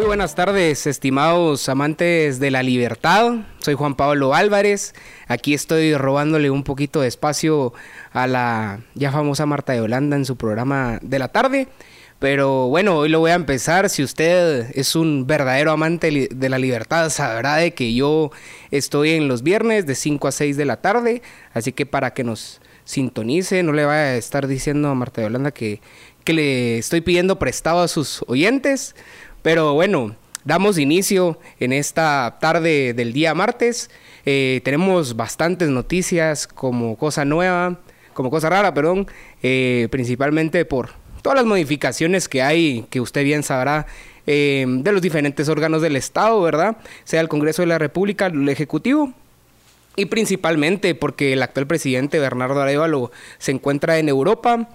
Muy buenas tardes, estimados amantes de la libertad. Soy Juan Pablo Álvarez. Aquí estoy robándole un poquito de espacio a la ya famosa Marta de Holanda en su programa de la tarde. Pero bueno, hoy lo voy a empezar. Si usted es un verdadero amante de la libertad, sabrá de que yo estoy en los viernes de 5 a 6 de la tarde. Así que para que nos sintonice, no le vaya a estar diciendo a Marta de Holanda que, que le estoy pidiendo prestado a sus oyentes. Pero bueno, damos inicio en esta tarde del día martes. Eh, tenemos bastantes noticias como cosa nueva, como cosa rara, perdón, eh, principalmente por todas las modificaciones que hay, que usted bien sabrá, eh, de los diferentes órganos del Estado, ¿verdad? Sea el Congreso de la República, el Ejecutivo. Y principalmente porque el actual presidente Bernardo Arevalo se encuentra en Europa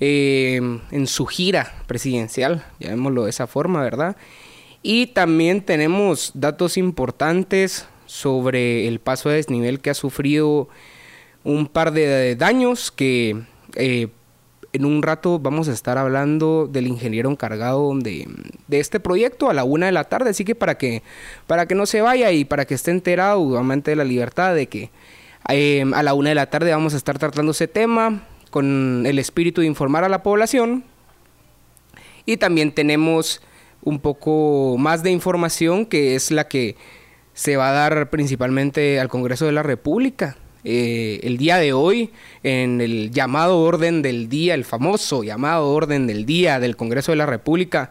en su gira presidencial, llamémoslo de esa forma, ¿verdad? Y también tenemos datos importantes sobre el paso de desnivel que ha sufrido un par de daños que eh, en un rato vamos a estar hablando del ingeniero encargado de, este proyecto a la una de la tarde, así que para que, para que no se vaya y para que esté enterado, amante de la libertad, de que eh, a la una de la tarde vamos a estar tratando ese tema con el espíritu de informar a la población. Y también tenemos un poco más de información que es la que se va a dar principalmente al Congreso de la República. Eh, el día de hoy, en el llamado orden del día, el famoso llamado orden del día del Congreso de la República,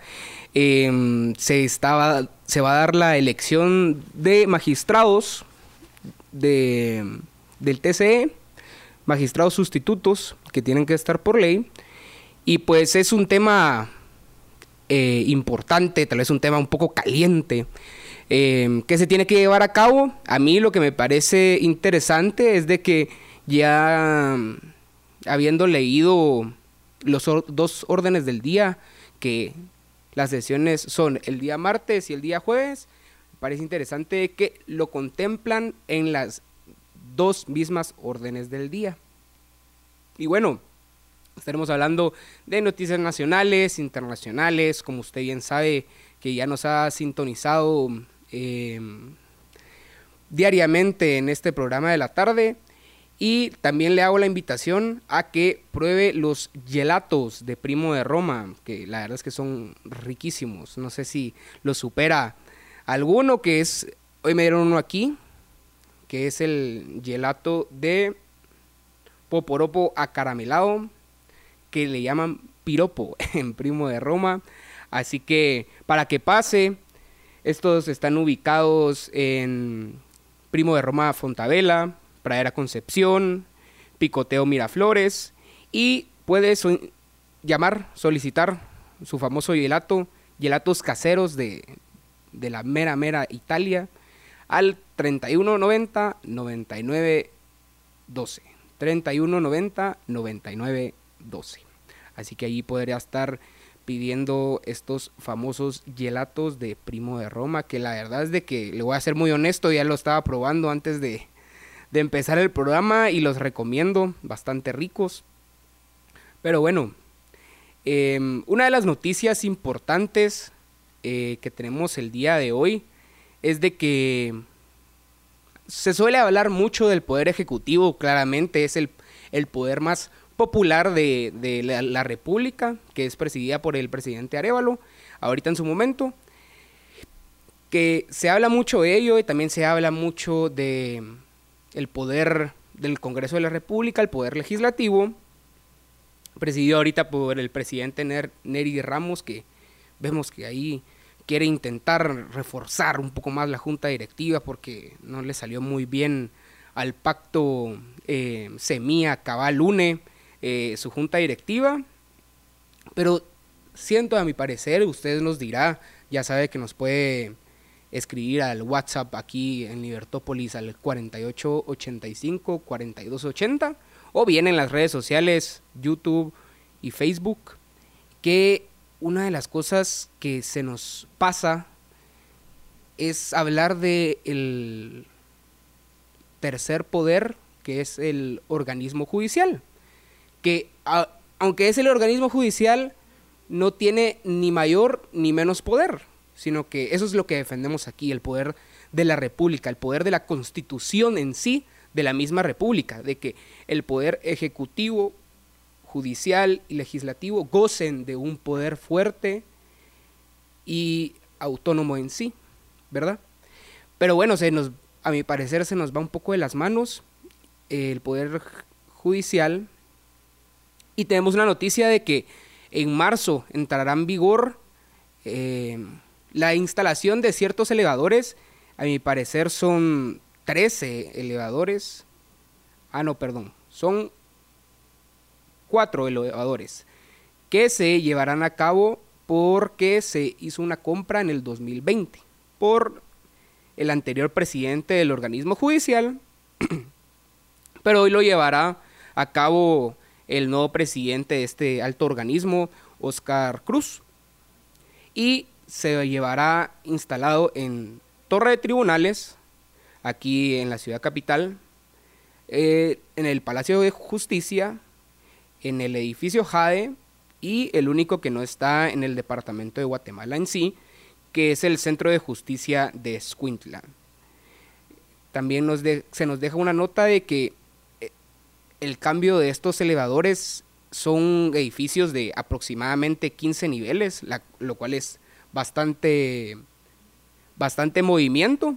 em, se, estaba, se va a dar la elección de magistrados de, del TCE, magistrados sustitutos que tienen que estar por ley. Y pues es un tema eh, importante, tal vez un tema un poco caliente, eh, que se tiene que llevar a cabo. A mí lo que me parece interesante es de que ya habiendo leído los dos órdenes del día, que las sesiones son el día martes y el día jueves, parece interesante que lo contemplan en las dos mismas órdenes del día. Y bueno, Estaremos hablando de noticias nacionales, internacionales, como usted bien sabe, que ya nos ha sintonizado em, diariamente en este programa de la tarde. Y también le hago la invitación a que pruebe los gelatos de Primo de Roma, que la verdad es que son riquísimos. No sé si lo supera alguno, que es, hoy me dieron uno aquí, que es el gelato de poporopo acaramelado que le llaman piropo en Primo de Roma. Así que para que pase, estos están ubicados en Primo de Roma Fontavela, Pradera Concepción, Picoteo Miraflores y puedes llamar, solicitar su famoso gelato, gelatos caseros de, de la mera mera Italia al 3190 99 12. 3190 99 12. Así que ahí podría estar pidiendo estos famosos gelatos de Primo de Roma, que la verdad es de que, le voy a ser muy honesto, ya lo estaba probando antes de, de empezar el programa y los recomiendo, bastante ricos. Pero bueno, em, una de las noticias importantes eh, que tenemos el día de hoy es de que se suele hablar mucho del poder ejecutivo, claramente es el, el poder más popular de, la, República, que es presidida por el presidente Arevalo, ahorita en su momento, que se habla mucho de ello y también se habla mucho de el poder del Congreso de la República, el poder legislativo, presidido ahorita por el presidente Neri Ramos, que vemos que ahí quiere intentar reforzar un poco más la junta directiva porque no le salió muy bien al pacto eh, Semía Cabal Lune eh, su junta directiva. Pero siento a mi parecer, usted nos dirá, ya sabe que nos puede escribir al WhatsApp aquí en Libertópolis al 4885 4280 o bien en las redes sociales, YouTube y Facebook, que una de las cosas que se nos pasa es hablar de el tercer poder, que es el organismo judicial, que aunque es el organismo judicial, no tiene ni mayor ni menos poder, sino que eso es lo que defendemos aquí, el poder de la República, el poder de la Constitución en sí de la misma República, de que el poder ejecutivo, judicial y legislativo gocen de un poder fuerte y autónomo en sí, ¿verdad? Pero bueno, se nos, a mi parecer se nos va un poco de las manos el poder judicial. Y tenemos una noticia de que en marzo entrará en vigor eh, la instalación de ciertos elevadores, a mi parecer son 13 elevadores, ah no, perdón, son cuatro elevadores que se llevarán a cabo porque se hizo una compra en el 2020 por el anterior presidente del organismo judicial, pero hoy lo llevará a cabo el nuevo presidente de este alto organismo, Oscar Cruz, y se llevará instalado en Torre de Tribunales, aquí en la ciudad capital, eh, en el Palacio de Justicia, en el edificio Jade y el único que no está en el departamento de Guatemala en sí, que es el Centro de Justicia de Escuintla. También nos se nos deja una nota de que eh, el cambio de estos elevadores son edificios de aproximadamente 15 niveles, lo cual es bastante, bastante movimiento.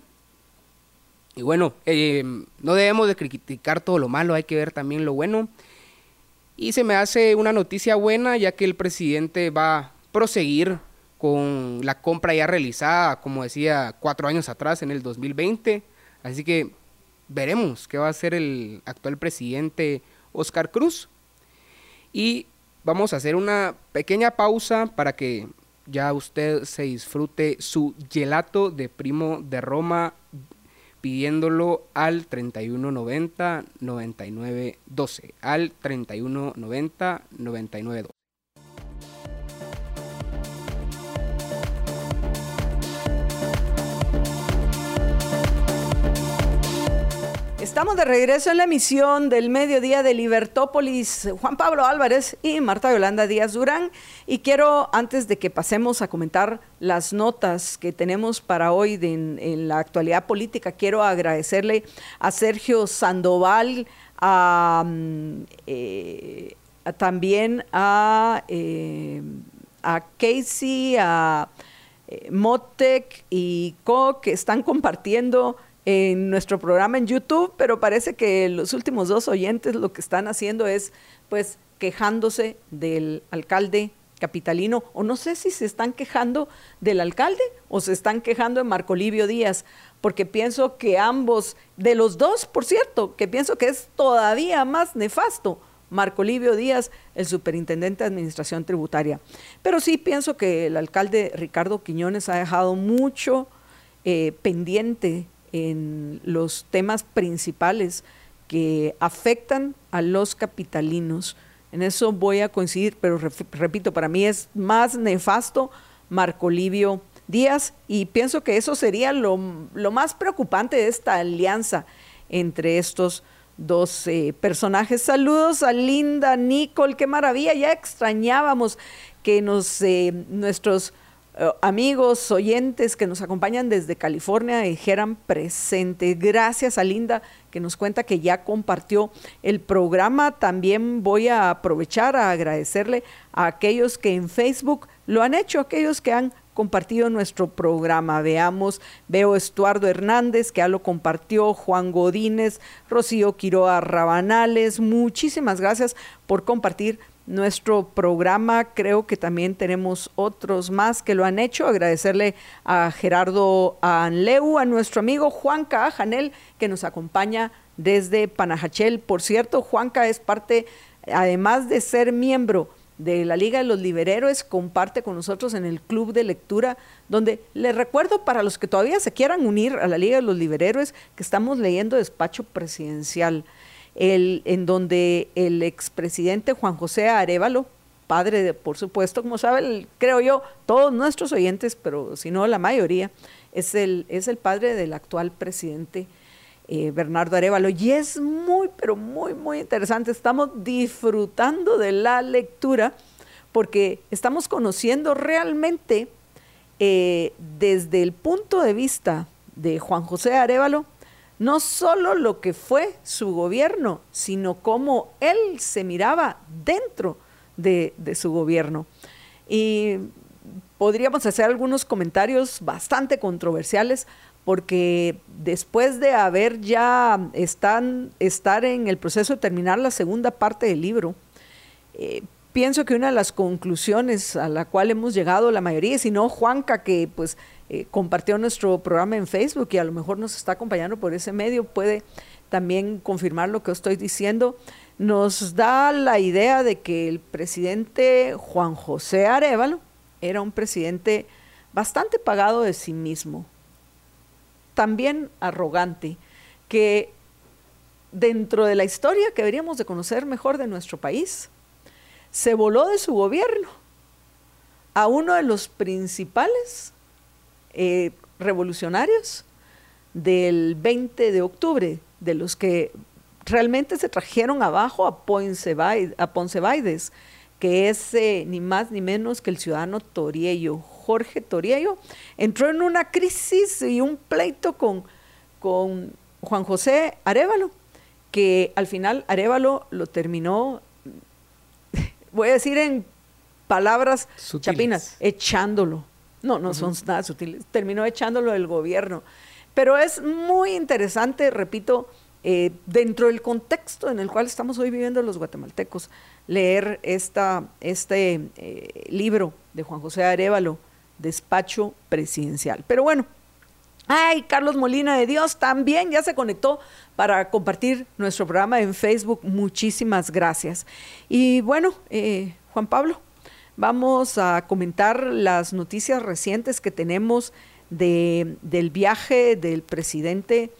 Y bueno, eh, no debemos de criticar todo lo malo, hay que ver también lo bueno. Y se me hace una noticia buena ya que el presidente va a proseguir con la compra ya realizada, como decía, cuatro años atrás, en el 2020. Así que veremos qué va a hacer el actual presidente Oscar Cruz. Y vamos a hacer una pequeña pausa para que ya usted se disfrute su gelato de primo de Roma pidiéndolo al 3190 9912 al 3190 Estamos de regreso en la emisión del mediodía de Libertópolis. Juan Pablo Álvarez y Marta Yolanda Díaz Durán. Y quiero, antes de que pasemos a comentar las notas que tenemos para hoy en, la actualidad política, quiero agradecerle a Sergio Sandoval, mm, eh, también a, eh, a Casey, a eh, Motec y Co, que están compartiendo en nuestro programa en YouTube, pero parece que los últimos dos oyentes lo que están haciendo es pues quejándose del alcalde capitalino, o no sé si se están quejando del alcalde o se están quejando de Marco Livio Díaz, porque pienso que ambos, de los dos, por cierto, que pienso que es todavía más nefasto Marco Livio Díaz, el superintendente de Administración Tributaria. Pero sí pienso que el alcalde Ricardo Quiñones ha dejado mucho eh, pendiente en los temas principales que afectan a los capitalinos. En eso voy a coincidir, pero repito, para mí es más nefasto Marco Livio Díaz y pienso que eso sería lo, más preocupante de esta alianza entre estos dos eh, personajes. Saludos a Linda, Nicole, qué maravilla, ya extrañábamos que nos, eh, nuestros amigos, oyentes que nos acompañan desde California dijeran presente. Gracias a Linda que nos cuenta que ya compartió el programa. También voy a aprovechar a agradecerle a aquellos que en Facebook lo han hecho, aquellos que han compartido nuestro programa. Veamos, veo Estuardo Hernández, que ya lo compartió, Juan Godínez, Rocío Quiroa Rabanales. Muchísimas gracias por compartir nuestro programa. Creo que también tenemos otros más que lo han hecho. Agradecerle a Gerardo Anleu, a nuestro amigo Juanca Janel, que nos acompaña desde Panajachel. Por cierto, Juanca es parte, además de ser miembro de la Liga de los Liberhéroes, comparte con nosotros en el club de lectura, donde les recuerdo para los que todavía se quieran unir a la Liga de los Liberhéroes, que estamos leyendo Despacho Presidencial el, en donde el expresidente Juan José Arevalo, padre, de, por supuesto, como saben, creo yo, todos nuestros oyentes, pero si no la mayoría, es el, es el padre del actual presidente eh, Bernardo Arevalo. Y es muy, pero muy, muy interesante. Estamos disfrutando de la lectura porque estamos conociendo realmente eh, desde el punto de vista de Juan José Arevalo, no solo lo que fue su gobierno, sino cómo él se miraba dentro de, su gobierno. Y podríamos hacer algunos comentarios bastante controversiales porque después de haber ya están, estar en el proceso de terminar la segunda parte del libro, eh, pienso que una de las conclusiones a la cual hemos llegado la mayoría, si no Juanca, que pues eh, compartió nuestro programa en Facebook y a lo mejor nos está acompañando por ese medio, puede también confirmar lo que estoy diciendo, nos da la idea de que el presidente Juan José Arevalo, era un presidente bastante pagado de sí mismo, también arrogante, que dentro de la historia que deberíamos de conocer mejor de nuestro país, se voló de su gobierno a uno de los principales eh, revolucionarios del 20 de octubre, de los que realmente se trajeron abajo a Ponce, a Poncebaides, que es eh, ni más ni menos que el ciudadano Toriello, Jorge Toriello, entró en una crisis y un pleito con, con Juan José Arevalo, que al final Arevalo lo terminó, voy a decir en palabras chapinas, echándolo. No, no son nada sutiles, terminó echándolo del gobierno. Pero es muy interesante, repito, eh, dentro del contexto en el cual estamos hoy viviendo los guatemaltecos, leer esta, este eh, libro de Juan José Arevalo, Despacho Presidencial. Pero bueno, ay, Carlos Molina de Dios también ya se conectó para compartir nuestro programa en Facebook. Muchísimas gracias. Y bueno, eh, Juan Pablo, vamos a comentar las noticias recientes que tenemos de, del viaje del presidente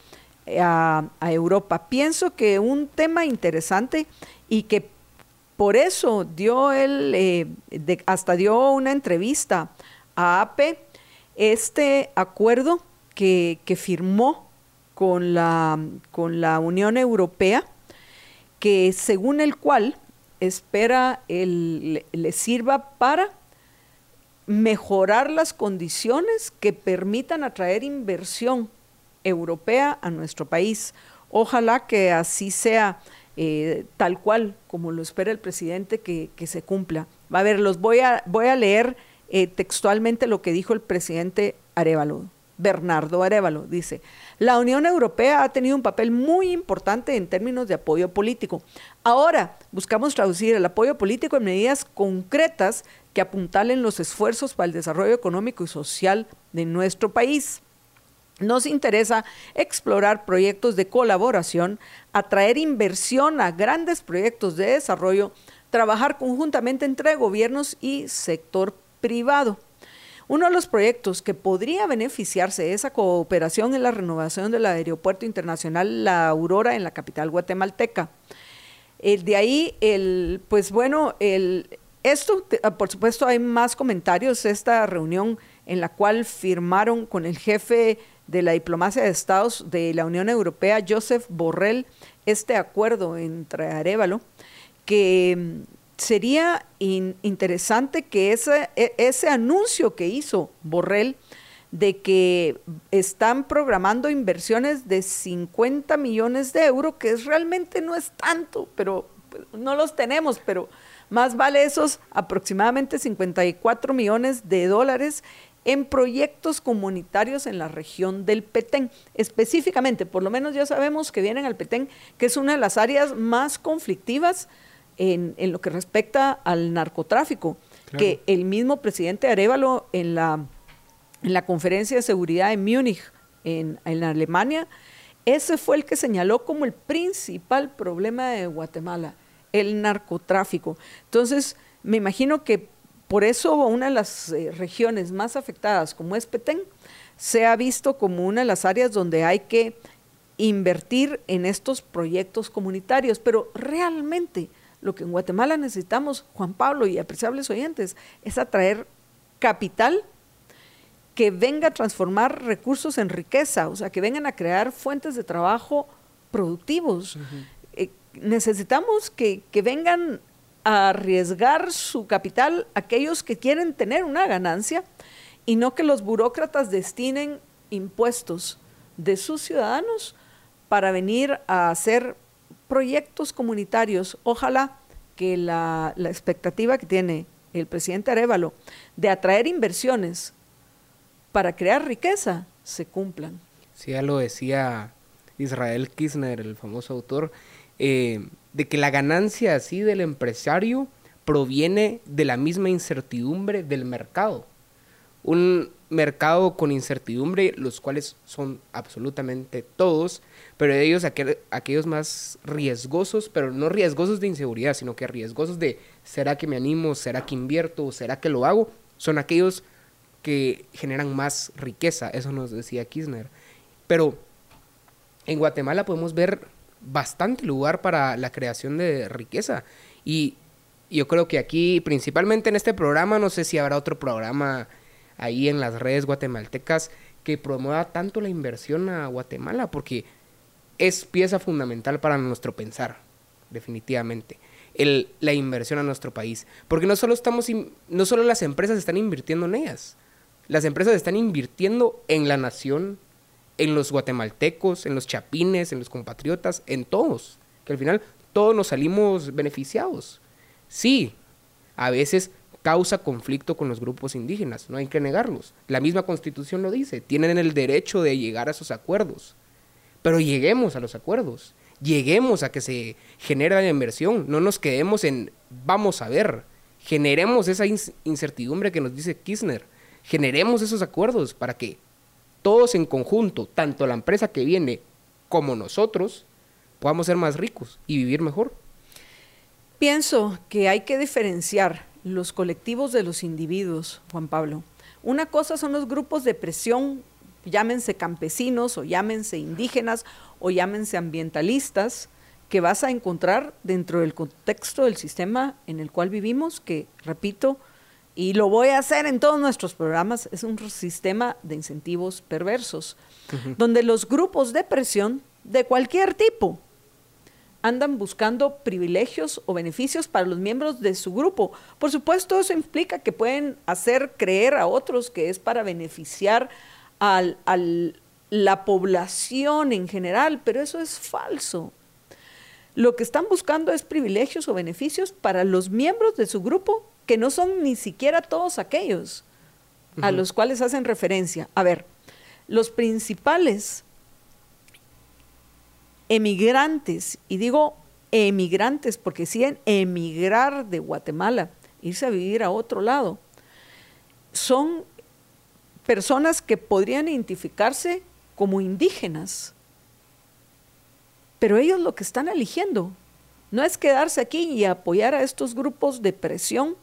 a, Europa. Pienso que un tema interesante y que por eso dio él, eh, hasta dio una entrevista a APE, este acuerdo que, firmó con la, con la Unión Europea, que según el cual espera le sirva para mejorar las condiciones que permitan atraer inversión europea a nuestro país. Ojalá que así sea eh, tal cual como lo espera el presidente que, se cumpla. A ver, los voy a, voy a leer eh, textualmente lo que dijo el presidente Arevalo. Bernardo Arevalo dice, la Unión Europea ha tenido un papel muy importante en términos de apoyo político. Ahora buscamos traducir el apoyo político en medidas concretas que apuntalen los esfuerzos para el desarrollo económico y social de nuestro país. Nos interesa explorar proyectos de colaboración, atraer inversión a grandes proyectos de desarrollo, trabajar conjuntamente entre gobiernos y sector privado. Uno de los proyectos que podría beneficiarse de esa cooperación es la renovación del Aeropuerto Internacional La Aurora en la capital guatemalteca. El de ahí, el, pues bueno, el, esto, por supuesto, hay más comentarios. Esta reunión en la cual firmaron con el jefe de la diplomacia de Estados de la Unión Europea, Joseph Borrell, este acuerdo entre Arevalo, que sería interesante que ese, e, ese anuncio que hizo Borrell de que están programando inversiones de 50 millones de euros, que realmente no es tanto, pero no los tenemos, pero más vale esos aproximadamente 54 millones de dólares en proyectos comunitarios en la región del Petén. Específicamente, por lo menos ya sabemos que vienen al Petén, que es una de las áreas más conflictivas en, lo que respecta al narcotráfico, que el mismo presidente Arevalo en la, en la conferencia de seguridad en Múnich, en, en Alemania, ese fue el que señaló como el principal problema de Guatemala, el narcotráfico. Entonces, me imagino que por eso una de las eh, regiones más afectadas, como es Petén, se ha visto como una de las áreas donde hay que invertir en estos proyectos comunitarios, pero realmente lo que en Guatemala necesitamos, Juan Pablo y apreciables oyentes, es atraer capital que venga a transformar recursos en riqueza, o sea, que vengan a crear fuentes de trabajo productivos. Eh, necesitamos que, que vengan a arriesgar su capital aquellos que quieren tener una ganancia y no que los burócratas destinen impuestos de sus ciudadanos para venir a hacer proyectos comunitarios. Ojalá que la, la expectativa que tiene el presidente Arevalo de atraer inversiones para crear riqueza se cumplan. Sí, ya lo decía Israel Kirchner, el famoso autor, eh, de que la ganancia así del empresario proviene de la misma incertidumbre del mercado. Un mercado con incertidumbre, los cuales son absolutamente todos, pero de ellos aquellos más riesgosos, pero no riesgosos de inseguridad, sino que riesgosos de ¿será que me animo? ¿Será que invierto? ¿Será que lo hago? Son aquellos que generan más riqueza, eso nos decía Kirchner. Pero en Guatemala podemos ver bastante lugar para la creación de riqueza y yo creo que aquí, principalmente en este programa, no sé si habrá otro programa ahí en las redes guatemaltecas que promueva tanto la inversión a Guatemala, porque es pieza fundamental para nuestro pensar, definitivamente. La inversión a nuestro país. Porque no solo, estamos, no solo las empresas están invirtiendo en ellas, las empresas están invirtiendo en la nación, en los guatemaltecos, en los chapines, en los compatriotas, en todos. Que al final todos nos salimos beneficiados. Sí, a veces causa conflicto con los grupos indígenas, no hay que negarlos. La misma constitución lo dice, tienen el derecho de llegar a esos acuerdos. Pero lleguemos a los acuerdos, lleguemos a que se genere la inversión, no nos quedemos en vamos a ver, generemos esa incertidumbre que nos dice Kirchner, generemos esos acuerdos para que todos en conjunto, tanto la empresa que viene como nosotros, podamos ser más ricos y vivir mejor. Pienso que hay que diferenciar los colectivos de los individuos, Juan Pablo. Una cosa son los grupos de presión, llámense campesinos o llámense indígenas o llámense ambientalistas, que vas a encontrar dentro del contexto del sistema en el cual vivimos, que, repito, y lo voy a hacer en todos nuestros programas, es un sistema de incentivos perversos, donde los grupos de presión de cualquier tipo andan buscando privilegios o beneficios para los miembros de su grupo. Por supuesto, eso implica que pueden hacer creer a otros que es para beneficiar a la población en general, pero eso es falso. Lo que están buscando es privilegios o beneficios para los miembros de su grupo que no son ni siquiera todos aquellos a los cuales hacen referencia. A ver, los principales emigrantes, y digo emigrantes porque siguen emigrar de Guatemala, irse a vivir a otro lado, son personas que podrían identificarse como indígenas, pero ellos lo que están eligiendo no es quedarse aquí y apoyar a estos grupos de presión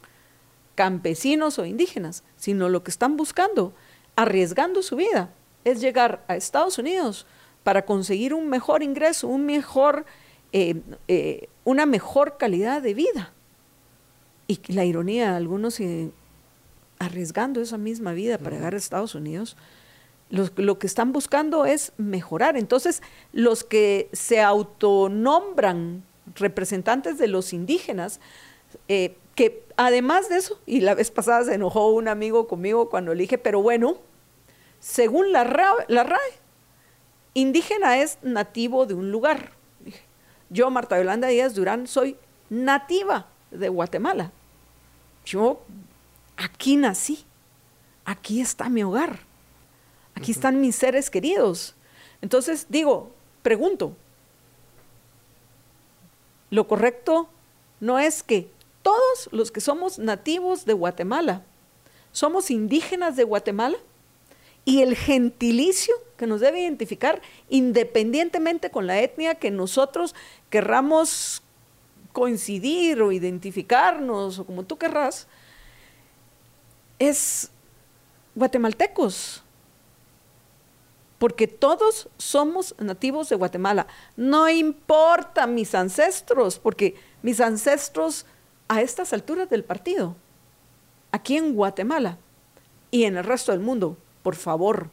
campesinos o indígenas, sino lo que están buscando, arriesgando su vida, es llegar a Estados Unidos para conseguir un mejor ingreso, un mejor, eh, eh, una mejor calidad de vida. Y la ironía, algunos eh, arriesgando esa misma vida para llegar a Estados Unidos, lo, que están buscando es mejorar. Entonces, los que se autonombran representantes de los indígenas, que además de eso, y la vez pasada se enojó un amigo conmigo cuando le dije, pero bueno, según la RAE, la RAE indígena es nativo de un lugar. Yo, Marta Yolanda Díaz Durán, soy nativa de Guatemala. Yo aquí nací, aquí está mi hogar, aquí están mis seres queridos. Entonces digo, pregunto, lo correcto no es que todos los que somos nativos de Guatemala, somos indígenas de Guatemala y el gentilicio que nos debe identificar independientemente con la etnia que nosotros querramos coincidir o identificarnos o como tú querrás, es guatemaltecos. porque todos somos nativos de Guatemala. No importa mis ancestros, porque mis ancestros a estas alturas del partido, aquí en Guatemala y en el resto del mundo, por favor,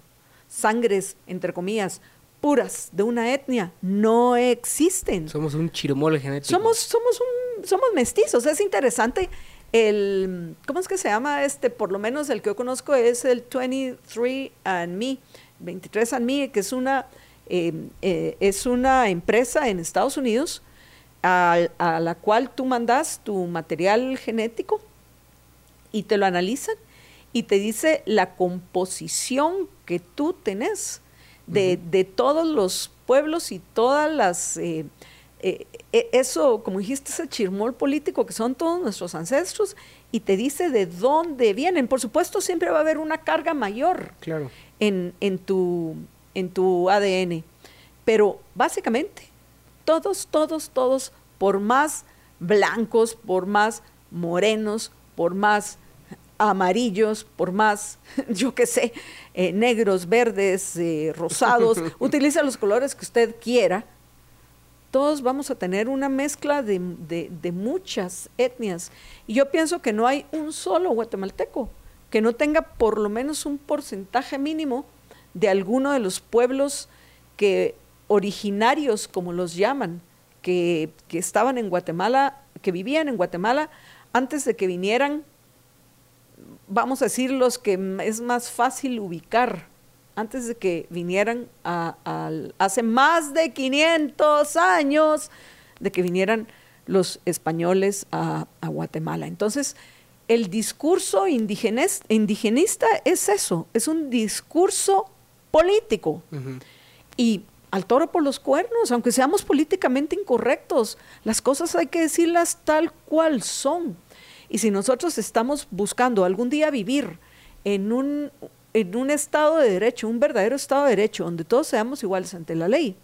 sangres, entre comillas, puras de una etnia no existen. Somos un chirmol genético. Somos, somos, un, somos mestizos. Es interesante el, ¿cómo es que se llama este? Por lo menos el que yo conozco es el 23 and Me, 23 and Me, que es una, eh, eh, es una empresa en Estados Unidos a, a, la cual tú mandas tu material genético y te lo analizan y te dice la composición que tú tenés de, de todos los pueblos y todas las... Eh, eh, eh, eso, como dijiste, ese chirmol político que son todos nuestros ancestros y te dice de dónde vienen. Por supuesto, siempre va a haber una carga mayor claro. en, en, tu, en tu ADN. Pero básicamente, todos, todos, todos, por más blancos, por más morenos, por más amarillos, por más, yo qué sé, eh, negros, verdes, eh, rosados, utiliza los colores que usted quiera, todos vamos a tener una mezcla de, de, de, muchas etnias. Y yo pienso que no hay un solo guatemalteco que no tenga por lo menos un porcentaje mínimo de alguno de los pueblos que originarios, como los llaman, que, que estaban en Guatemala, que vivían en Guatemala antes de que vinieran vamos a decir, los que es más fácil ubicar antes de que vinieran a, a, hace más de 500 años de que vinieran los españoles a, a Guatemala. Entonces, el discurso indigenista es eso, es un discurso político. Uh -huh. Y al toro por los cuernos, aunque seamos políticamente incorrectos, las cosas hay que decirlas tal cual son. Y si nosotros estamos buscando algún día vivir en un, en un Estado de Derecho, un verdadero Estado de Derecho, donde todos seamos iguales ante la ley,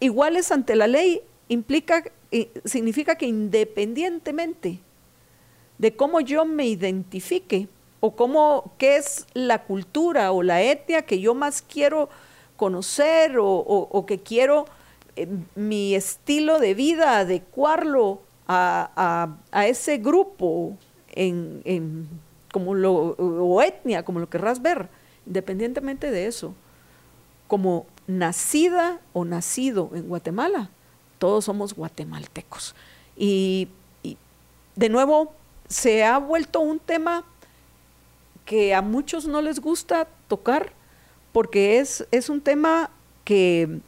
iguales ante la ley implica, eh, significa que independientemente de cómo yo me identifique o cómo, qué es la cultura o la etnia que yo más quiero conocer o, o, que quiero eh, mi estilo de vida adecuarlo a, a, ese grupo en, en, como lo, o etnia, como lo querrás ver, independientemente de eso, como nacida o nacido en Guatemala, todos somos guatemaltecos. Y, y de nuevo, se ha vuelto un tema que a muchos no les gusta tocar porque es, es un tema que,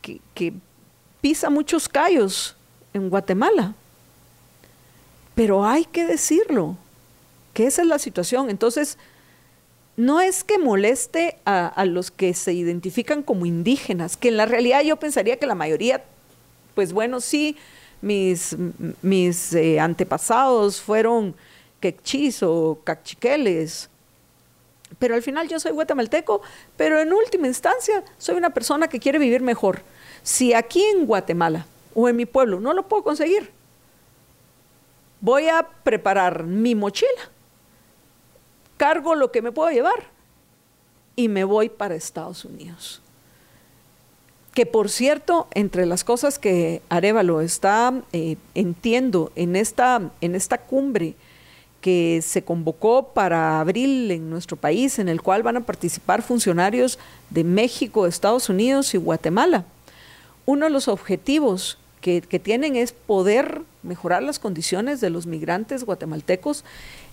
que pisa muchos callos en Guatemala. Pero hay que decirlo, que esa es la situación. Entonces, no es que moleste a, los que se identifican como indígenas, que en la realidad yo pensaría que la mayoría, pues bueno, sí, mis, mis eh, antepasados fueron quechis o cachiqueles, pero al final yo soy guatemalteco, pero en última instancia soy una persona que quiere vivir mejor. Si aquí en Guatemala en mi pueblo no lo puedo conseguir, voy a preparar mi mochila, cargo lo que me puedo llevar y me voy para Estados Unidos. Que por cierto, entre las cosas que Arevalo está, eh, entiendo, en esta, en esta cumbre que se convocó para abril en nuestro país, en el cual van a participar funcionarios de México, Estados Unidos y Guatemala. Uno de los objetivos que, que, tienen es poder mejorar las condiciones de los migrantes guatemaltecos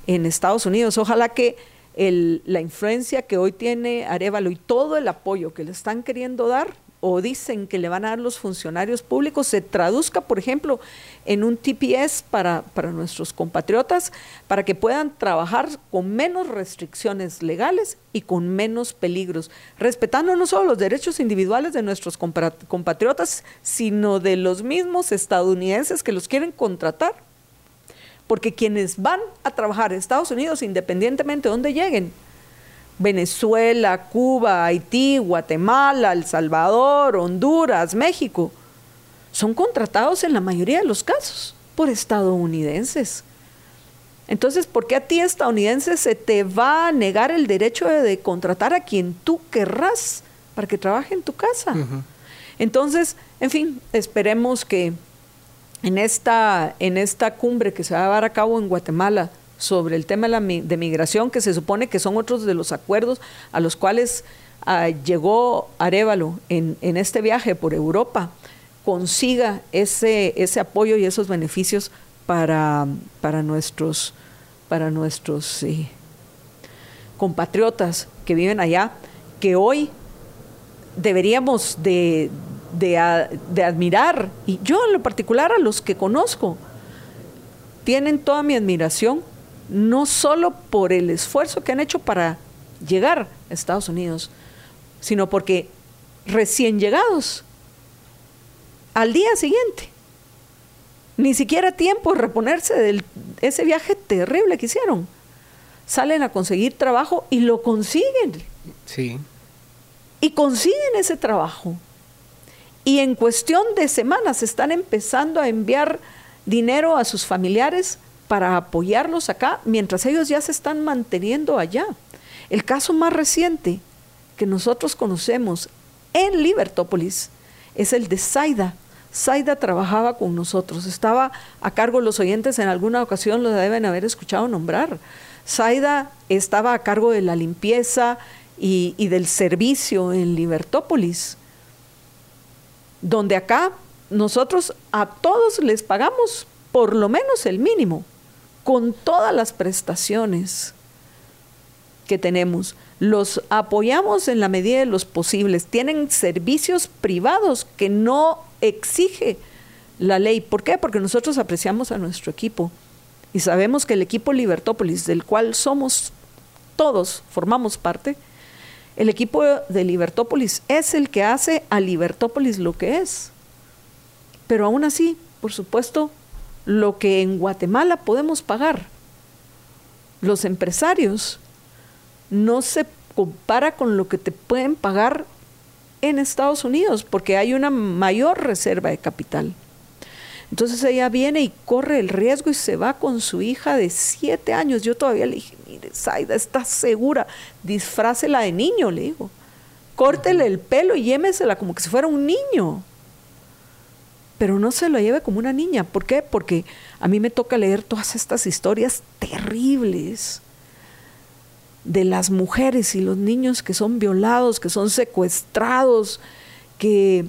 en Estados Unidos. Ojalá que el, la influencia que hoy tiene Arevalo y todo el apoyo que le están queriendo dar o dicen que le van a dar los funcionarios públicos se traduzca, por ejemplo, en un TPS para, para nuestros compatriotas, para que puedan trabajar con menos restricciones legales y con menos peligros, respetando no solo los derechos individuales de nuestros compatriotas, sino de los mismos estadounidenses que los quieren contratar. Porque quienes van a trabajar en Estados Unidos, independientemente de dónde lleguen, Venezuela, Cuba, Haití, Guatemala, El Salvador, Honduras, México, son contratados en la mayoría de los casos por estadounidenses. Entonces, ¿por qué a ti estadounidense se te va a negar el derecho de, contratar a quien tú querrás para que trabaje en tu casa? Entonces, en fin, esperemos que en esta, en esta cumbre que se va a llevar a cabo en Guatemala sobre el tema de, migración, que se supone que son otros de los acuerdos a los cuales ah, llegó Arevalo en, este viaje por Europa, consiga ese, ese apoyo y esos beneficios para, para nuestros, para nuestros compatriotas que viven allá, que hoy deberíamos de, de, admirar, y yo en lo particular a los que conozco, tienen toda mi admiración, no solo por el esfuerzo que han hecho para llegar a Estados Unidos, sino porque recién llegados, al día siguiente, ni siquiera tiempo de reponerse de ese viaje terrible que hicieron, salen a conseguir trabajo y lo consiguen. Sí. Y consiguen ese trabajo y en cuestión de semanas están empezando a enviar dinero a sus familiares para apoyarlos acá, mientras ellos ya se están manteniendo allá. El caso más reciente que nosotros conocemos en Libertópolis es el de Zaida. Zaida trabajaba con nosotros, estaba a cargo, los oyentes en alguna ocasión lo deben haber escuchado nombrar. Zaida estaba a cargo de la limpieza y, y del servicio en Libertópolis donde acá nosotros a todos les pagamos por lo menos el mínimo, con todas las prestaciones que tenemos. Los apoyamos en la medida de los posibles. Tienen servicios privados que no exige la ley. ¿Por qué? Porque nosotros apreciamos a nuestro equipo y sabemos que el equipo Libertópolis, del cual somos todos, formamos parte, el equipo de Libertópolis es el que hace a Libertópolis lo que es. Pero aún así, por supuesto, lo que en Guatemala podemos pagar, los empresarios, no se compara con lo que te pueden pagar en Estados Unidos, porque hay una mayor reserva de capital. Entonces ella viene y corre el riesgo y se va con su hija de siete años. Yo todavía le dije, mire, Zaida, está segura? Disfrácela de niño, le digo. Córtele el pelo y llémesela como que si fuera un niño. Pero no se lo lleve como una niña. ¿Por qué? Porque a mí me toca leer todas estas historias terribles de las mujeres y los niños que son violados, que son secuestrados, que,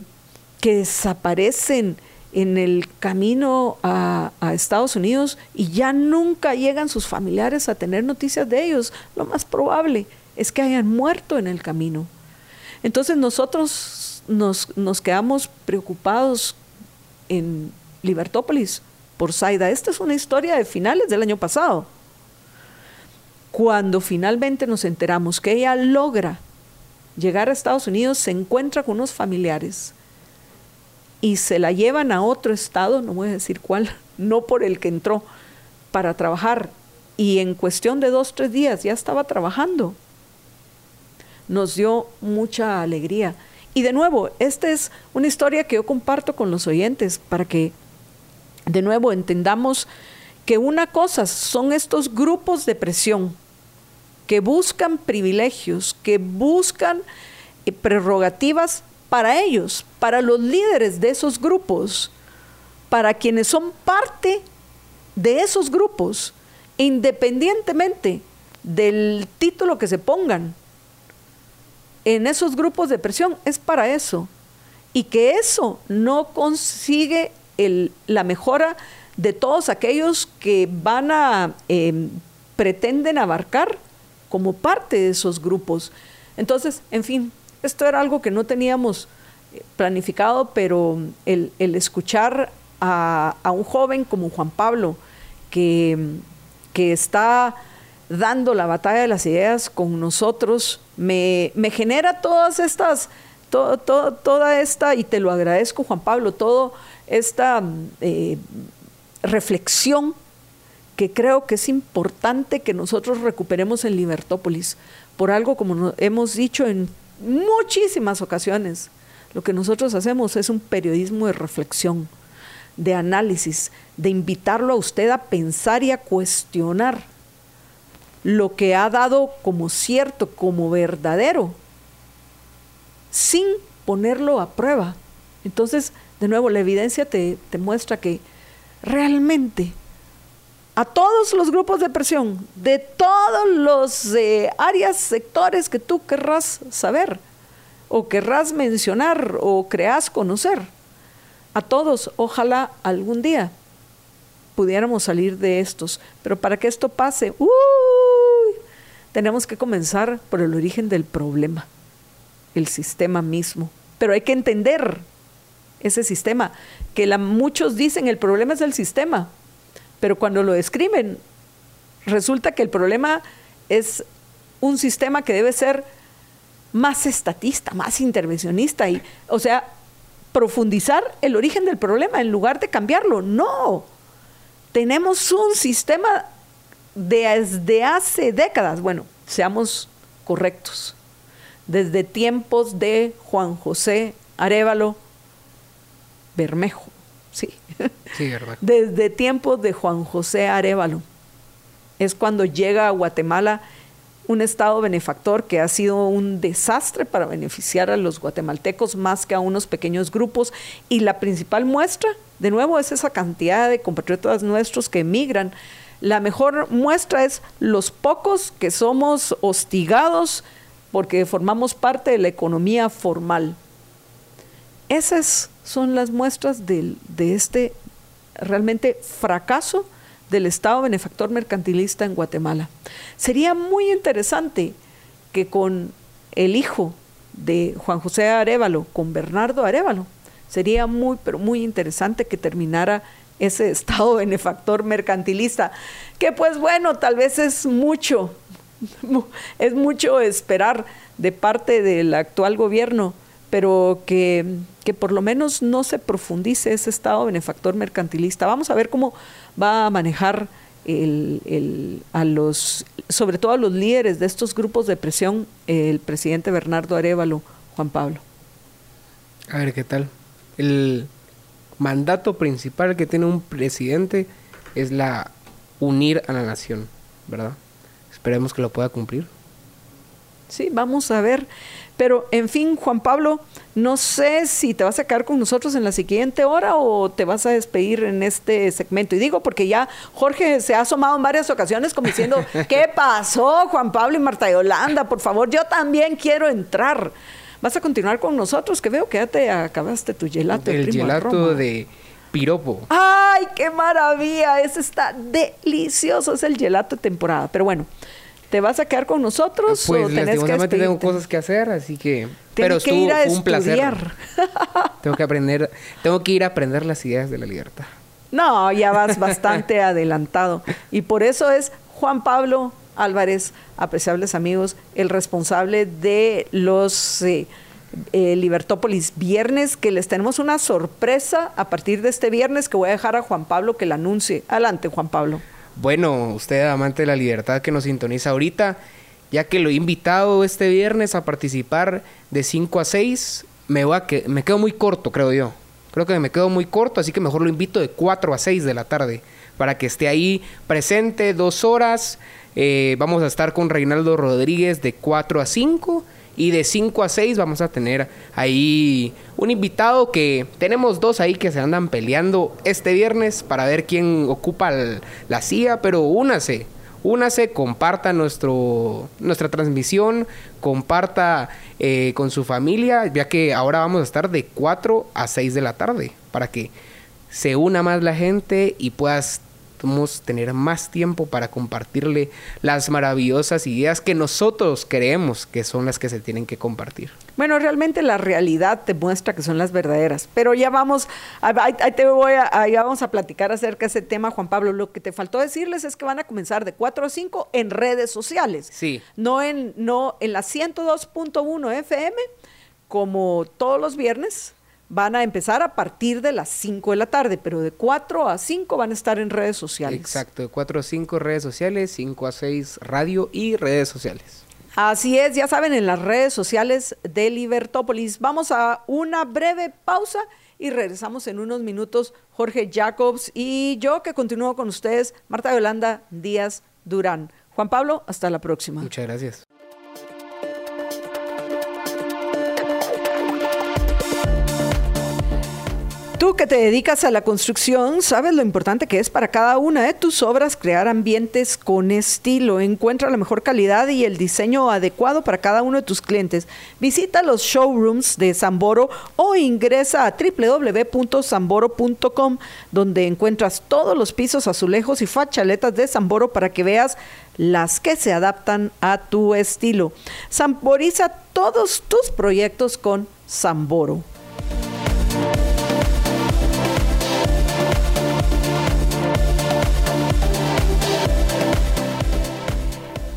que desaparecen en el camino a, Estados Unidos y ya nunca llegan sus familiares a tener noticias de ellos. Lo más probable es que hayan muerto en el camino. Entonces nosotros nos, nos quedamos preocupados en Libertópolis por Zaida. Esta es una historia de finales del año pasado. Cuando finalmente nos enteramos que ella logra llegar a Estados Unidos, se encuentra con unos familiares y se la llevan a otro estado, no voy a decir cuál, no por el que entró, para trabajar. Y en cuestión de dos, tres días ya estaba trabajando. Nos dio mucha alegría. Y de nuevo, esta es una historia que yo comparto con los oyentes para que de nuevo entendamos que una cosa son estos grupos de presión que buscan privilegios, que buscan eh, prerrogativas para ellos, para los líderes de esos grupos, para quienes son parte de esos grupos, independientemente del título que se pongan en esos grupos de presión, es para eso. Y que eso no consigue la mejora de todos aquellos que van a, em, pretenden abarcar como parte de esos grupos. Entonces, en fin, esto era algo que no teníamos eh, planificado, pero el, escuchar a, un joven como Juan Pablo, que, que, está dando la batalla de las ideas con nosotros, me, genera todas estas, toda esta, y te lo agradezco Juan Pablo, toda esta eh, reflexión que creo que es importante que nosotros recuperemos en Libertópolis, por algo como hemos dicho en muchísimas ocasiones. Lo que nosotros hacemos es un periodismo de reflexión. de análisis, de invitarlo a usted a pensar y a cuestionar lo que ha dado como cierto, como verdadero, sin ponerlo a prueba. Entonces, de nuevo, la evidencia te, muestra que realmente a todos los grupos de presión, de todos los eh, áreas, sectores que tú querrás saber, o querrás mencionar, o creas conocer, a todos, ojalá algún día pudiéramos salir de estos. Pero para que esto pase, tenemos que comenzar por el origen del problema, el sistema mismo. Pero hay que entender ese sistema, que muchos dicen el problema es el sistema, pero cuando lo describen, resulta que el problema es un sistema que debe ser más estatista, más intervencionista, y, o sea, profundizar el origen del problema en lugar de cambiarlo. No, tenemos un sistema desde hace décadas, bueno, seamos correctos, desde tiempos de Juan José Arevalo Bermejo, sí, sí verdad. desde tiempos de Juan José Arevalo, es cuando llega a Guatemala un Estado benefactor que ha sido un desastre para beneficiar a los guatemaltecos más que a unos pequeños grupos. Y la principal muestra, de nuevo, es esa cantidad de compatriotas nuestros que emigran. La mejor muestra es los pocos que somos hostigados porque formamos parte de la economía formal. Esas son las muestras de, de este realmente fracaso del Estado benefactor mercantilista en Guatemala. Sería muy interesante que con el hijo de Juan José Arevalo, con Bernardo Arevalo, sería muy, pero muy interesante que terminara ese Estado benefactor mercantilista, que pues bueno, tal vez es mucho, es mucho esperar de parte del actual gobierno, pero que, que por lo menos no se profundice ese Estado benefactor mercantilista. Vamos a ver cómo va a manejar el, a los, sobre todo a los líderes de estos grupos de presión, el presidente Bernardo Arevalo, Juan Pablo. A ver qué tal. El mandato principal que tiene un presidente es la unir a la nación, ¿verdad? Esperemos que lo pueda cumplir. Sí, vamos a ver. Pero, en fin, Juan Pablo, no sé si te vas a quedar con nosotros en la siguiente hora o te vas a despedir en este segmento. Y digo porque ya Jorge se ha asomado en varias ocasiones como diciendo, ¿qué pasó, Juan Pablo y Marta Yolanda? Por favor, yo también quiero entrar. ¿Vas a continuar con nosotros? Que veo que ya te acabaste tu gelato. El gelato de piropo. ¡Ay, qué maravilla! Ese está delicioso. Es el gelato de temporada. Pero bueno, ¿Te vas a quedar con nosotros pues, o tenés que tengo cosas que hacer, así que... pero que ir a un placer. tengo que aprender, tengo que ir a aprender las ideas de la libertad. No, ya vas bastante adelantado. Y por eso es Juan Pablo Álvarez, apreciables amigos, el responsable de los eh, eh, Libertópolis viernes, que les tenemos una sorpresa a partir de este viernes que voy a dejar a Juan Pablo que la anuncie. Adelante, Juan Pablo. Bueno, usted amante de la libertad que nos sintoniza ahorita, ya que lo he invitado este viernes a participar de 5 a 6, me, voy a que me quedo muy corto, creo yo. Creo que me quedo muy corto, así que mejor lo invito de 4 a 6 de la tarde para que esté ahí presente dos horas. Eh, vamos a estar con Reinaldo Rodríguez de 4 a 5 y de 5 a 6 vamos a tener ahí un invitado que tenemos dos ahí que se andan peleando este viernes para ver quién ocupa la silla, pero únase. Únase, comparta nuestro, nuestra transmisión, comparta eh, con su familia, ya que ahora vamos a estar de 4 a 6 de la tarde para que se una más la gente y puedas podemos tener más tiempo para compartirle las maravillosas ideas que nosotros creemos que son las que se tienen que compartir. Bueno, realmente la realidad te muestra que son las verdaderas, pero ya vamos, ahí te voy a, ya vamos a platicar acerca de ese tema, Juan Pablo. Lo que te faltó decirles es que van a comenzar de 4 a 5 en redes sociales. Sí. No en, no en la 102.1 FM, como todos los viernes, van a empezar a partir de las 5 de la tarde, pero de 4 a 5 van a estar en redes sociales. Exacto, de 4 a 5 redes sociales, 5 a 6 radio y redes sociales. Así es, ya saben, en las redes sociales de Libertópolis. Vamos a una breve pausa y regresamos en unos minutos Jorge Jacobs y yo que continúo con ustedes, Marta Yolanda Díaz Durán. Juan Pablo, hasta la próxima. Muchas gracias. Tú que te dedicas a la construcción, sabes lo importante que es para cada una de tus obras crear ambientes con estilo. Encuentra la mejor calidad y el diseño adecuado para cada uno de tus clientes. Visita los showrooms de Zamboro o ingresa a www.zamboro.com donde encuentras todos los pisos azulejos y fachaletas de Zamboro para que veas las que se adaptan a tu estilo. Zamboriza todos tus proyectos con Zamboro.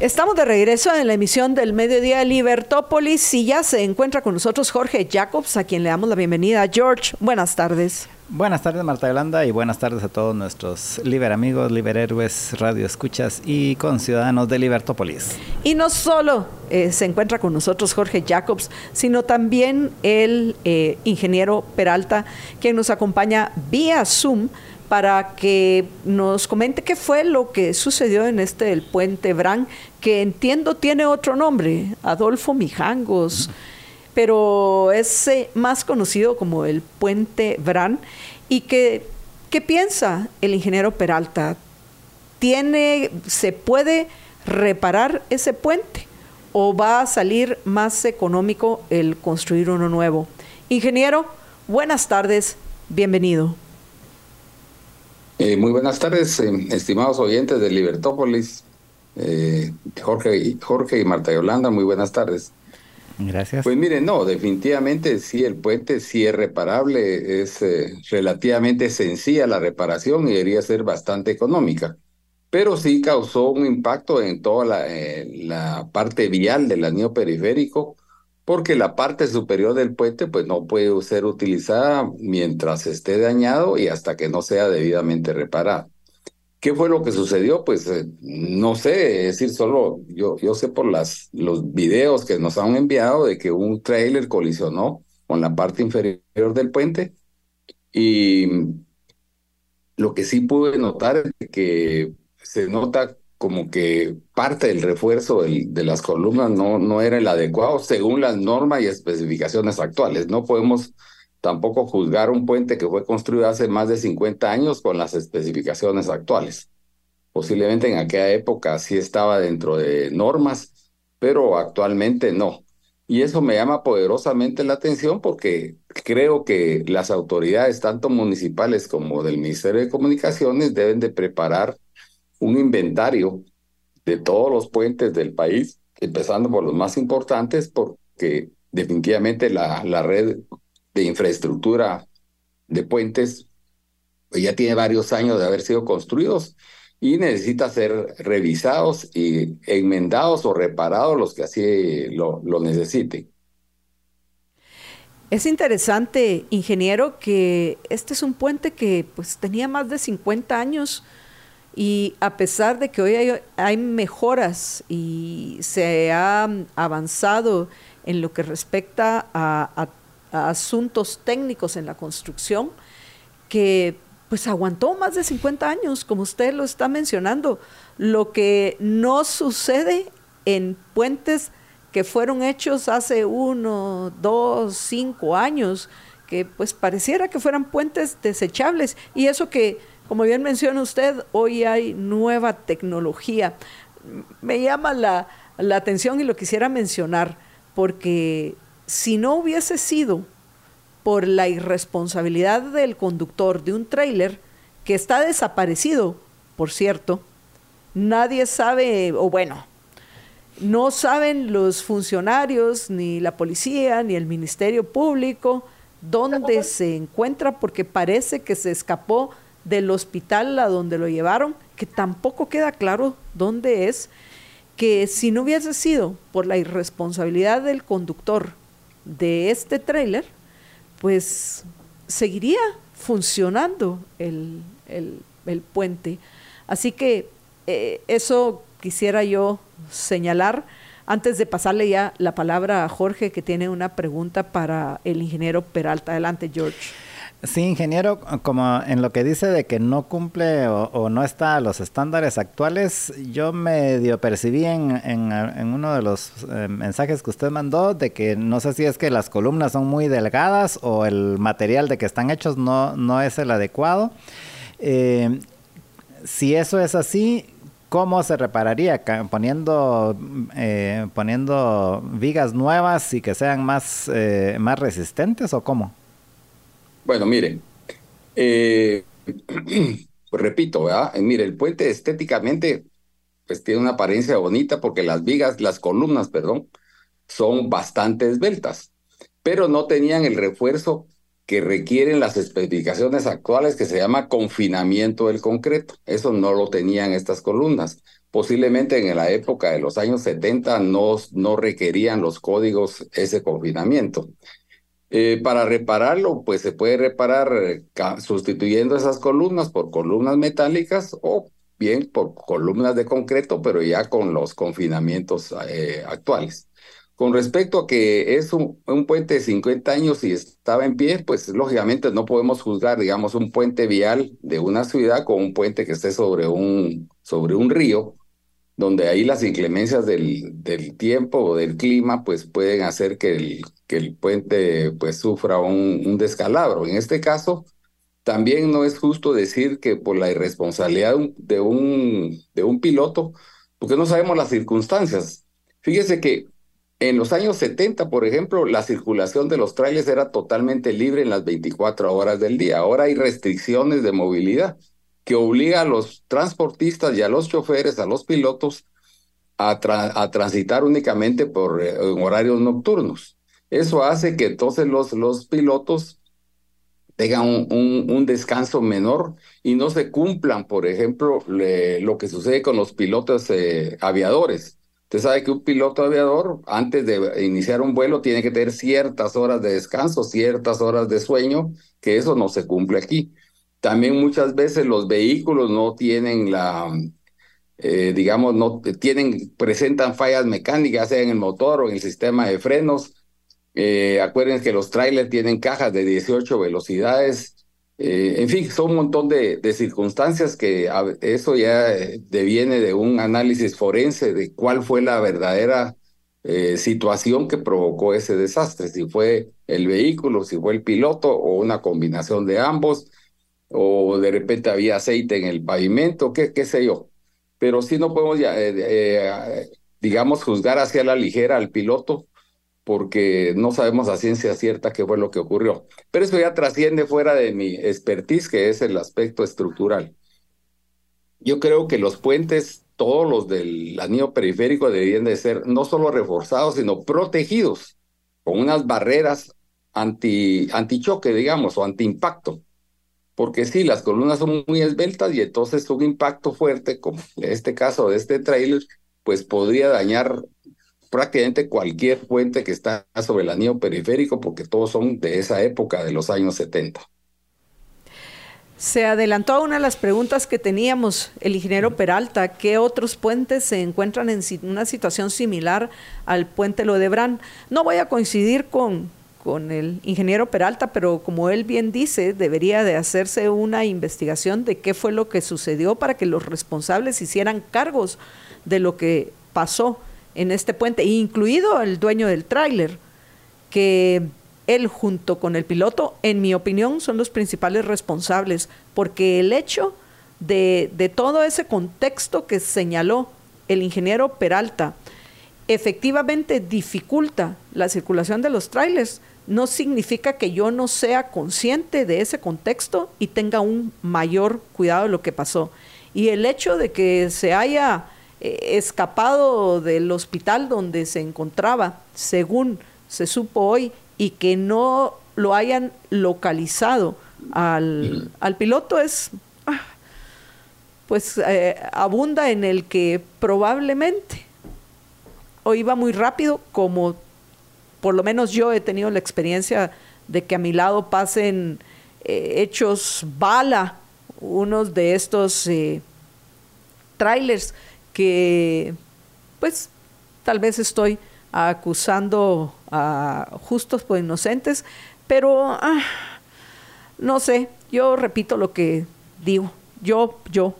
Estamos de regreso en la emisión del Mediodía Libertópolis y ya se encuentra con nosotros Jorge Jacobs, a quien le damos la bienvenida. George, buenas tardes. Buenas tardes Marta Yolanda y buenas tardes a todos nuestros Liber amigos, Liber héroes, radio escuchas y conciudadanos de Libertópolis. Y no solo eh, se encuentra con nosotros Jorge Jacobs, sino también el eh, ingeniero Peralta, quien nos acompaña vía Zoom para que nos comente qué fue lo que sucedió en este el puente Bran, que entiendo tiene otro nombre, Adolfo Mijangos, pero es eh, más conocido como el puente Bran. ¿Y qué piensa el ingeniero Peralta? ¿Tiene, ¿Se puede reparar ese puente o va a salir más económico el construir uno nuevo? Ingeniero, buenas tardes, bienvenido. Eh, muy buenas tardes, eh, estimados oyentes de Libertópolis, eh, Jorge, Jorge y Marta Yolanda, muy buenas tardes. Gracias. Pues miren, no, definitivamente sí, el puente sí es reparable, es relativamente sencilla la reparación y debería ser bastante económica, pero sí causó un impacto en toda la, la parte vial del anillo periférico, porque la parte superior del puente pues no puede ser utilizada mientras esté dañado y hasta que no sea debidamente reparado. ¿Qué fue lo que sucedió? Pues eh, no sé, es decir, solo yo, yo sé por las, los videos que nos han enviado de que un trailer colisionó con la parte inferior del puente y lo que sí pude notar es que se nota como que parte del refuerzo de las columnas no, no era el adecuado según las normas y especificaciones actuales. No podemos tampoco juzgar un puente que fue construido hace más de 50 años con las especificaciones actuales. Posiblemente en aquella época sí estaba dentro de normas, pero actualmente no. Y eso me llama poderosamente la atención porque creo que las autoridades, tanto municipales como del Ministerio de Comunicaciones, deben de preparar un inventario de todos los puentes del país, empezando por los más importantes, porque definitivamente la, la red de infraestructura de puentes pues ya tiene varios años de haber sido construidos y necesita ser revisados y enmendados o reparados los que así lo, lo necesiten. Es interesante, ingeniero, que este es un puente que pues tenía más de 50 años y a pesar de que hoy hay, mejoras y se ha avanzado en lo que respecta a, asuntos técnicos en la construcción, que pues aguantó más de 50 años, como usted lo está mencionando, lo que no sucede en puentes que fueron hechos hace uno, dos, cinco años, que pues pareciera que fueran puentes desechables, y eso que como bien menciona usted, hoy hay nueva tecnología. Me llama la, atención y lo quisiera mencionar porque si no hubiese sido por la irresponsabilidad del conductor de un tráiler que está desaparecido, por cierto, nadie sabe, o bueno, no saben los funcionarios, ni la policía, ni el Ministerio Público, dónde se encuentra porque parece que se escapó del hospital a donde lo llevaron, que tampoco queda claro dónde es, que si no hubiese sido por la irresponsabilidad del conductor de este tráiler, pues seguiría funcionando el, puente. Así que eh, eso quisiera yo señalar antes de pasarle ya la palabra a Jorge, que tiene una pregunta para el ingeniero Peralta. Adelante, George. Sí, ingeniero, como en lo que dice de que no cumple o, no está a los estándares actuales, yo medio percibí en, en, uno de los eh, mensajes que usted mandó de que no sé si es que las columnas son muy delgadas o el material de que están hechos no, no es el adecuado. Eh, si eso es así, ¿cómo se repararía? Poniendo, eh, poniendo vigas nuevas y que sean más, más resistentes o cómo? Bueno, miren, eh, pues repito, ¿verdad? Eh, mire, el puente estéticamente pues tiene una apariencia bonita porque las vigas, las columnas, perdón, son bastante esbeltas, pero no tenían el refuerzo que requieren las especificaciones actuales que se llama confinamiento del concreto. Eso no lo tenían estas columnas. Posiblemente en la época de los años 70 no, no requerían los códigos ese confinamiento. Eh, para repararlo, pues se puede reparar sustituyendo esas columnas por columnas metálicas o bien por columnas de concreto, pero ya con los confinamientos eh, actuales. Con respecto a que es un, puente de 50 años y estaba en pie, pues lógicamente no podemos juzgar, digamos, un puente vial de una ciudad con un puente que esté sobre un, sobre un río, donde ahí las inclemencias del, del tiempo o del clima, pues pueden hacer que el, que el puente pues sufra un, descalabro. En este caso, también no es justo decir que por la irresponsabilidad de un, de un piloto, porque no sabemos las circunstancias. Fíjese que en los años 70, por ejemplo, la circulación de los trailers era totalmente libre en las 24 horas del día. Ahora hay restricciones de movilidad que obliga a los transportistas y a los choferes, a los pilotos, a, transitar únicamente por eh, horarios nocturnos. Eso hace que entonces los, pilotos tengan un, descanso menor y no se cumplan, por ejemplo, lo que sucede con los pilotos eh, aviadores. Usted sabe que un piloto aviador, antes de iniciar un vuelo, tiene que tener ciertas horas de descanso, ciertas horas de sueño, que eso no se cumple aquí. También muchas veces los vehículos no tienen la, eh, digamos, no tienen, presentan fallas mecánicas, sea en el motor o en el sistema de frenos. Eh, acuérdense que los trailers tienen cajas de 18 velocidades. Eh, en fin, son un montón de, circunstancias que eso ya deviene de un análisis forense de cuál fue la verdadera situación que provocó ese desastre, si fue el vehículo, si fue el piloto o una combinación de ambos o de repente había aceite en el pavimento, qué, qué sé yo. Pero sí no podemos, ya, eh, eh, digamos, juzgar hacia la ligera al piloto porque no sabemos a ciencia cierta qué fue lo que ocurrió. Pero eso ya trasciende fuera de mi expertise, que es el aspecto estructural. Yo creo que los puentes, todos los del anillo periférico, deberían de ser no solo reforzados, sino protegidos con unas barreras anti, antichoque, digamos, o antiimpacto porque sí, las columnas son muy esbeltas y entonces un impacto fuerte, como en este caso de este trailer, pues podría dañar prácticamente cualquier puente que está sobre el anillo periférico, porque todos son de esa época, de los años 70. Se adelantó a una de las preguntas que teníamos el ingeniero Peralta. ¿Qué otros puentes se encuentran en una situación similar al puente Lodebrán? No voy a coincidir con, con el ingeniero Peralta, pero como él bien dice, debería de hacerse una investigación de qué fue lo que sucedió para que los responsables hicieran cargos de lo que pasó en este puente, incluido el dueño del tráiler, que él junto con el piloto, en mi opinión, son los principales responsables, porque el hecho de, de todo ese contexto que señaló el ingeniero Peralta, efectivamente dificulta la circulación de los trailers no significa que yo no sea consciente de ese contexto y tenga un mayor cuidado de lo que pasó. Y el hecho de que se haya eh, escapado del hospital donde se encontraba, según se supo hoy, y que no lo hayan localizado al, piloto es, ah, pues eh, abunda en el que probablemente o iba muy rápido como por lo menos yo he tenido la experiencia de que a mi lado pasen eh, hechos bala, unos de estos eh, trailers que pues tal vez estoy acusando a justos por inocentes, pero ah, no sé, yo repito lo que digo, yo, yo,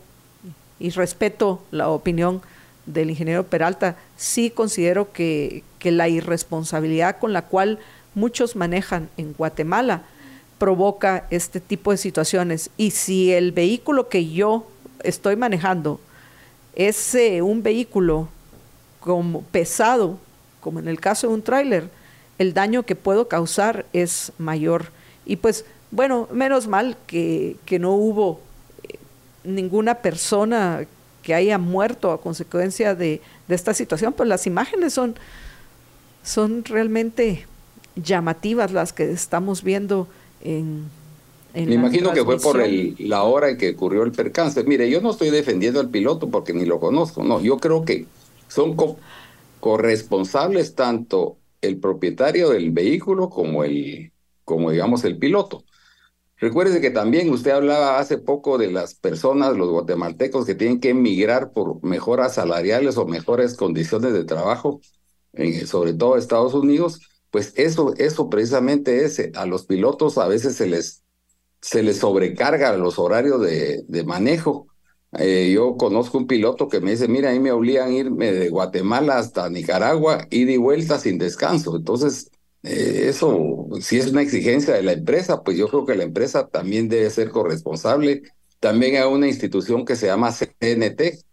y respeto la opinión del ingeniero Peralta, sí considero que, que la irresponsabilidad con la cual muchos manejan en Guatemala provoca este tipo de situaciones. Y si el vehículo que yo estoy manejando es eh, un vehículo como pesado, como en el caso de un tráiler, el daño que puedo causar es mayor. Y pues, bueno, menos mal que, que no hubo eh, ninguna persona que haya muerto a consecuencia de, de, esta situación, pues las imágenes son, son realmente llamativas las que estamos viendo en, me imagino que fue por el, la hora en que ocurrió el percance. Mire, yo no estoy defendiendo al piloto porque ni lo conozco, no, yo creo que son corresponsables tanto el propietario del vehículo como el, como digamos el piloto. Recuerde que también usted hablaba hace poco de las personas, los guatemaltecos que tienen que emigrar por mejoras salariales o mejores condiciones de trabajo, sobre todo Estados Unidos, pues eso, eso precisamente es, a los pilotos a veces se les se le sobrecarga los horarios de, de manejo. Eh, yo conozco un piloto que me dice, mira, ahí me obligan a irme de Guatemala hasta Nicaragua, ida y vuelta sin descanso. Entonces, eh, eso, si es una exigencia de la empresa, pues yo creo que la empresa también debe ser corresponsable. También hay una institución que se llama CNT,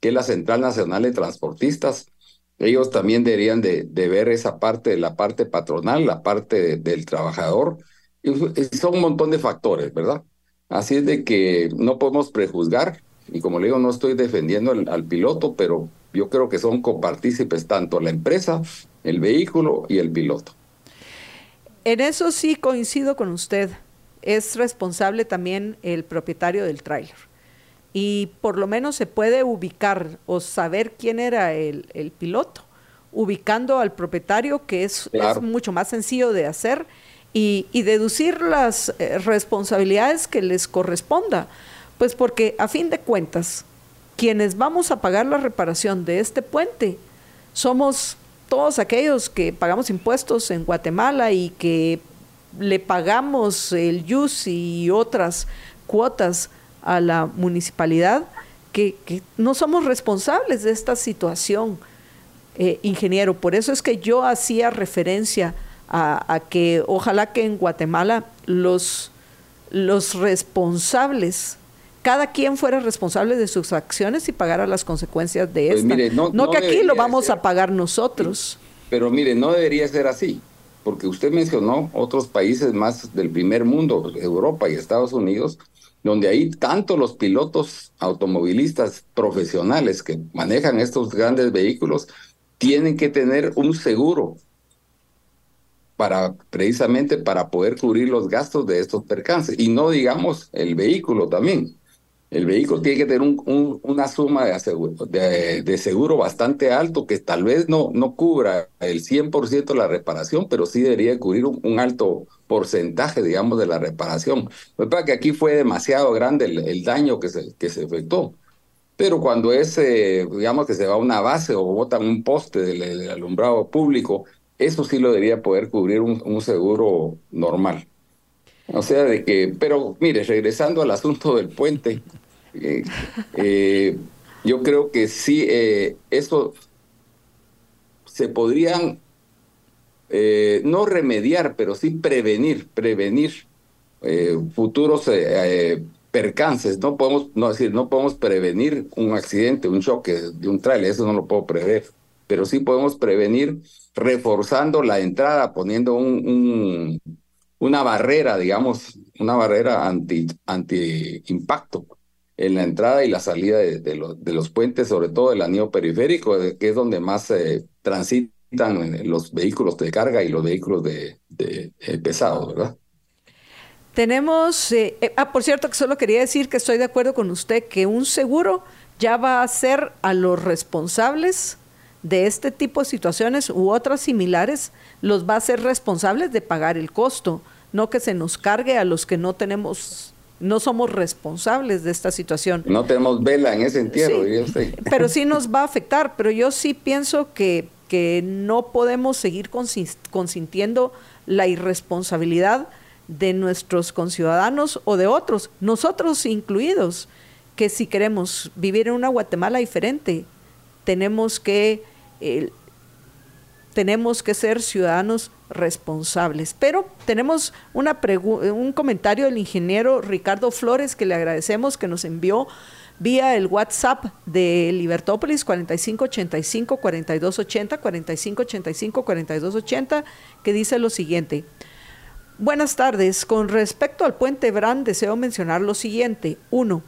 que es la Central Nacional de Transportistas. Ellos también deberían de, ver esa parte, la parte patronal, la parte del trabajador, son un montón de factores, ¿verdad? Así es de que no podemos prejuzgar, y como le digo, no estoy defendiendo al, piloto, pero yo creo que son copartícipes tanto la empresa, el vehículo y el piloto. En eso sí coincido con usted. Es responsable también el propietario del tráiler. Y por lo menos se puede ubicar o saber quién era el, el piloto, ubicando al propietario, que es, es mucho más sencillo de hacer y, deducir las eh, responsabilidades que les corresponda. Pues porque a fin de cuentas, quienes vamos a pagar la reparación de este puente somos todos aquellos que pagamos impuestos en Guatemala y que le pagamos el YUS y otras cuotas a la municipalidad, que, no somos responsables de esta situación, eh, ingeniero. Por eso es que yo hacía referencia a, que ojalá que en Guatemala los, los responsables cada quien fuera responsable de sus acciones y pagara las consecuencias de pues esto. no, que aquí lo vamos a pagar nosotros. Pero mire, no debería ser así, porque usted mencionó otros países más del primer mundo, Europa y Estados Unidos, donde hay tanto los pilotos automovilistas profesionales que manejan estos grandes vehículos, tienen que tener un seguro para precisamente para poder cubrir los gastos de estos percances y no digamos el vehículo también. El vehículo tiene que tener un, una suma de, seguro, bastante alto que tal vez no, cubra el 100% de la reparación, pero sí debería cubrir un, alto porcentaje, digamos, de la reparación. Lo que que aquí fue demasiado grande el, daño que se, que se efectuó. Pero cuando es, eh, digamos, que se va a una base o botan un poste del alumbrado público, eso sí lo debería poder cubrir un, seguro normal. O sea, de que, pero mire, regresando al asunto del puente, eh, eh, yo creo que sí, eh, eso se podrían no remediar, pero sí prevenir, prevenir futuros percances. No podemos, no decir, no podemos prevenir un accidente, un choque de un trailer, eso no lo puedo prever, pero sí podemos prevenir reforzando la entrada, poniendo un, una barrera, digamos, una barrera anti, anti impacto en la entrada y la salida de, de, los puentes, sobre todo el anillo periférico, que es donde más transitan los vehículos de carga y los vehículos de, de pesados, ¿verdad? Tenemos, eh, eh, ah, por cierto, que solo quería decir que estoy de acuerdo con usted que un seguro ya va a ser a los responsables de este tipo de situaciones u otras similares los va a ser responsables de pagar el costo, no que se nos cargue a los que no tenemos no somos responsables de esta situación. No tenemos vela en ese entierro, Pero sí nos va a afectar, pero yo sí pienso que, que no podemos seguir consintiendo la irresponsabilidad de nuestros conciudadanos o de otros, nosotros incluidos, que si queremos vivir en una Guatemala diferente, tenemos que, eh, tenemos que ser ciudadanos responsables. Pero tenemos una un comentario del ingeniero Ricardo Flores que le agradecemos que nos envió vía el WhatsApp de Libertópolis 4585 4280 4585 4280 que dice lo siguiente. Buenas tardes. Con respecto al puente Brand, deseo mencionar lo siguiente. Uno,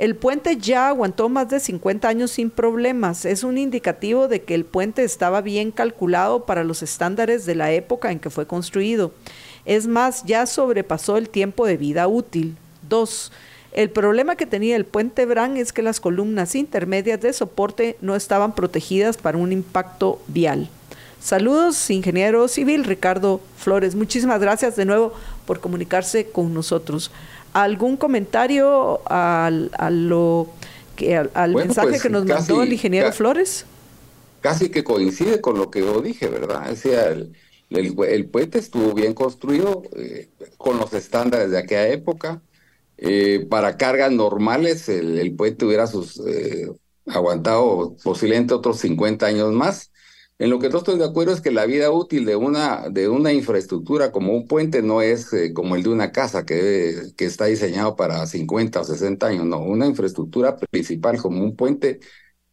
el puente ya aguantó más de 50 años sin problemas. Es un indicativo de que el puente estaba bien calculado para los estándares de la época en que fue construido. Es más, ya sobrepasó el tiempo de vida útil. Dos, el problema que tenía el puente Brand es que las columnas intermedias de soporte no estaban protegidas para un impacto vial. Saludos, ingeniero civil Ricardo Flores. Muchísimas gracias de nuevo por comunicarse con nosotros. ¿Algún comentario al, lo que, al, mensaje pues, que nos mandó el ingeniero Flores? Casi que coincide con lo que yo dije, ¿verdad? O sea, el, el, puente estuvo bien construido eh, con los estándares de aquella época. Eh, para cargas normales, el, puente hubiera sus, eh, aguantado posiblemente otros 50 años más en lo que no estoy de acuerdo es que la vida útil de una, de una infraestructura como un puente no es eh, como el de una casa que, que está diseñado para 50 o 60 años. No, una infraestructura principal como un puente,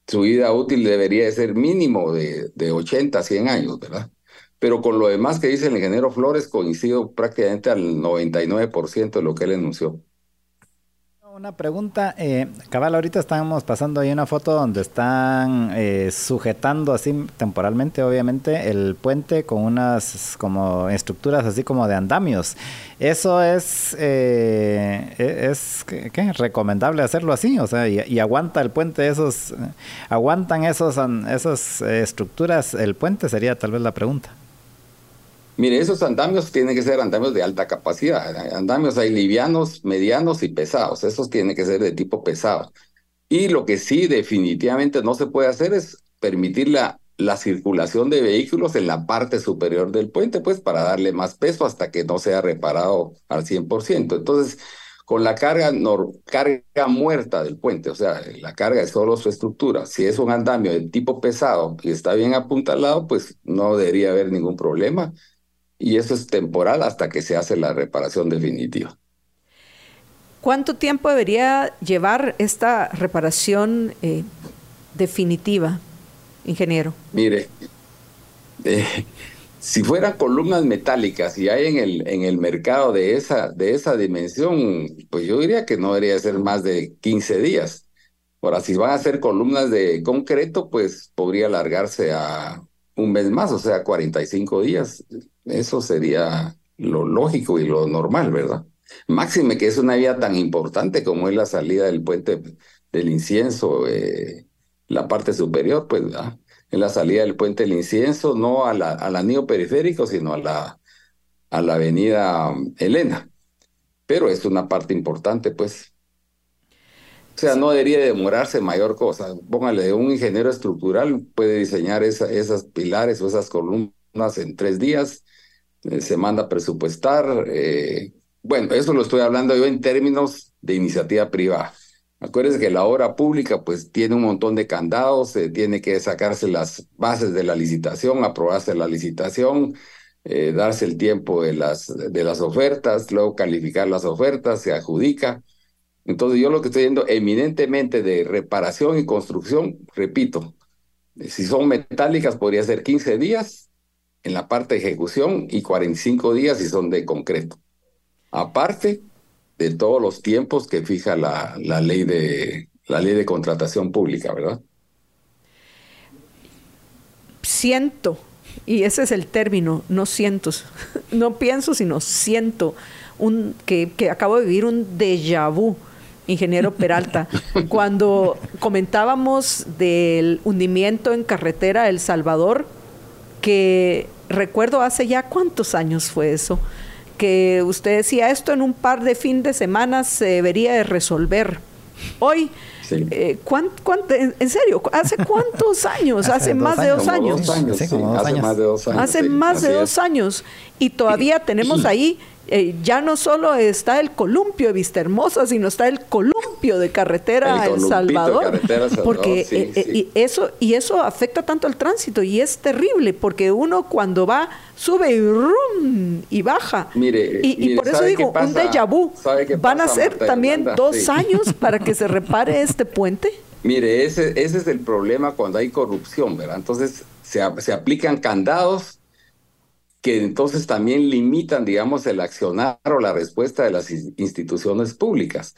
su vida útil debería de ser mínimo de, de 80 a 100 años, ¿verdad? Pero con lo demás que dice el ingeniero Flores, coincido prácticamente al 99% de lo que él enunció. Una pregunta, eh, cabal, ahorita estamos pasando ahí una foto donde están eh, sujetando así temporalmente, obviamente, el puente con unas como estructuras así como de andamios. ¿Eso es, eh, e-, es ¿qué, recomendable hacerlo así? O sea, y, aguanta el puente esos, aguantan esos, esas estructuras el puente, sería tal vez la pregunta. Mire, esos andamios tienen que ser andamios de alta capacidad. Andamios hay livianos, medianos y pesados. Esos tienen que ser de tipo pesado. Y lo que sí definitivamente no se puede hacer es permitir la, la circulación de vehículos en la parte superior del puente, pues para darle más peso hasta que no sea reparado al 100%. Entonces, con la carga, carga muerta del puente, o sea, la carga es solo su estructura. Si es un andamio de tipo pesado y está bien apuntalado, pues no debería haber ningún problema y eso es temporal hasta que se hace la reparación definitiva. ¿Cuánto tiempo debería llevar esta reparación eh, definitiva, ingeniero? Mire, eh, si fueran columnas metálicas y hay en el, en el mercado de esa, de esa dimensión, pues yo diría que no debería ser más de 15 días. Ahora, si van a ser columnas de concreto, pues podría alargarse a un mes más, o sea, 45 días. Eso sería lo lógico y lo normal, ¿verdad? Máxime que es una vía tan importante como es la salida del puente del incienso, eh, la parte superior, pues, ¿verdad? Es la salida del puente del incienso, no a la, al anillo periférico, sino a la, a la avenida Elena. Pero es una parte importante, pues. O sea, no debería demorarse mayor cosa. Póngale, un ingeniero estructural puede diseñar esa, esas pilares o esas columnas en tres días se manda a presupuestar. Eh, bueno, eso lo estoy hablando yo en términos de iniciativa privada. Acuérdense que la obra pública pues tiene un montón de candados, se tiene que sacarse las bases de la licitación, aprobarse la licitación, eh, darse el tiempo de las, de las ofertas, luego calificar las ofertas, se adjudica. Entonces yo lo que estoy viendo eminentemente de reparación y construcción, repito, si son metálicas podría ser 15 días, en la parte de ejecución y 45 días si son de concreto. Aparte de todos los tiempos que fija la, la ley de la ley de contratación pública, ¿verdad? Siento, y ese es el término, no siento, no pienso, sino siento un, que, que acabo de vivir un déjà vu, ingeniero Peralta, cuando comentábamos del hundimiento en carretera El Salvador, que recuerdo hace ya cuántos años fue eso, que usted decía esto en un par de fin de semana se debería de resolver. Hoy, eh, en, serio, ¿hace cuántos años? hace, más de dos años. hace más de dos años. Hace más de dos años. Y todavía tenemos ahí eh, ya no solo está el columpio de Vista Hermosa, sino está el columpio de carretera El, Salvador. porque eh, eh, Y eso y eso afecta tanto al tránsito y es terrible porque uno cuando va sube y rum y baja. Mire, y, por eso digo un déjà vu. Van a ser también dos años para que se repare este puente. Mire, ese, ese es el problema cuando hay corrupción, ¿verdad? Entonces se, se aplican candados que entonces también limitan, digamos, el accionar o la respuesta de las instituciones públicas.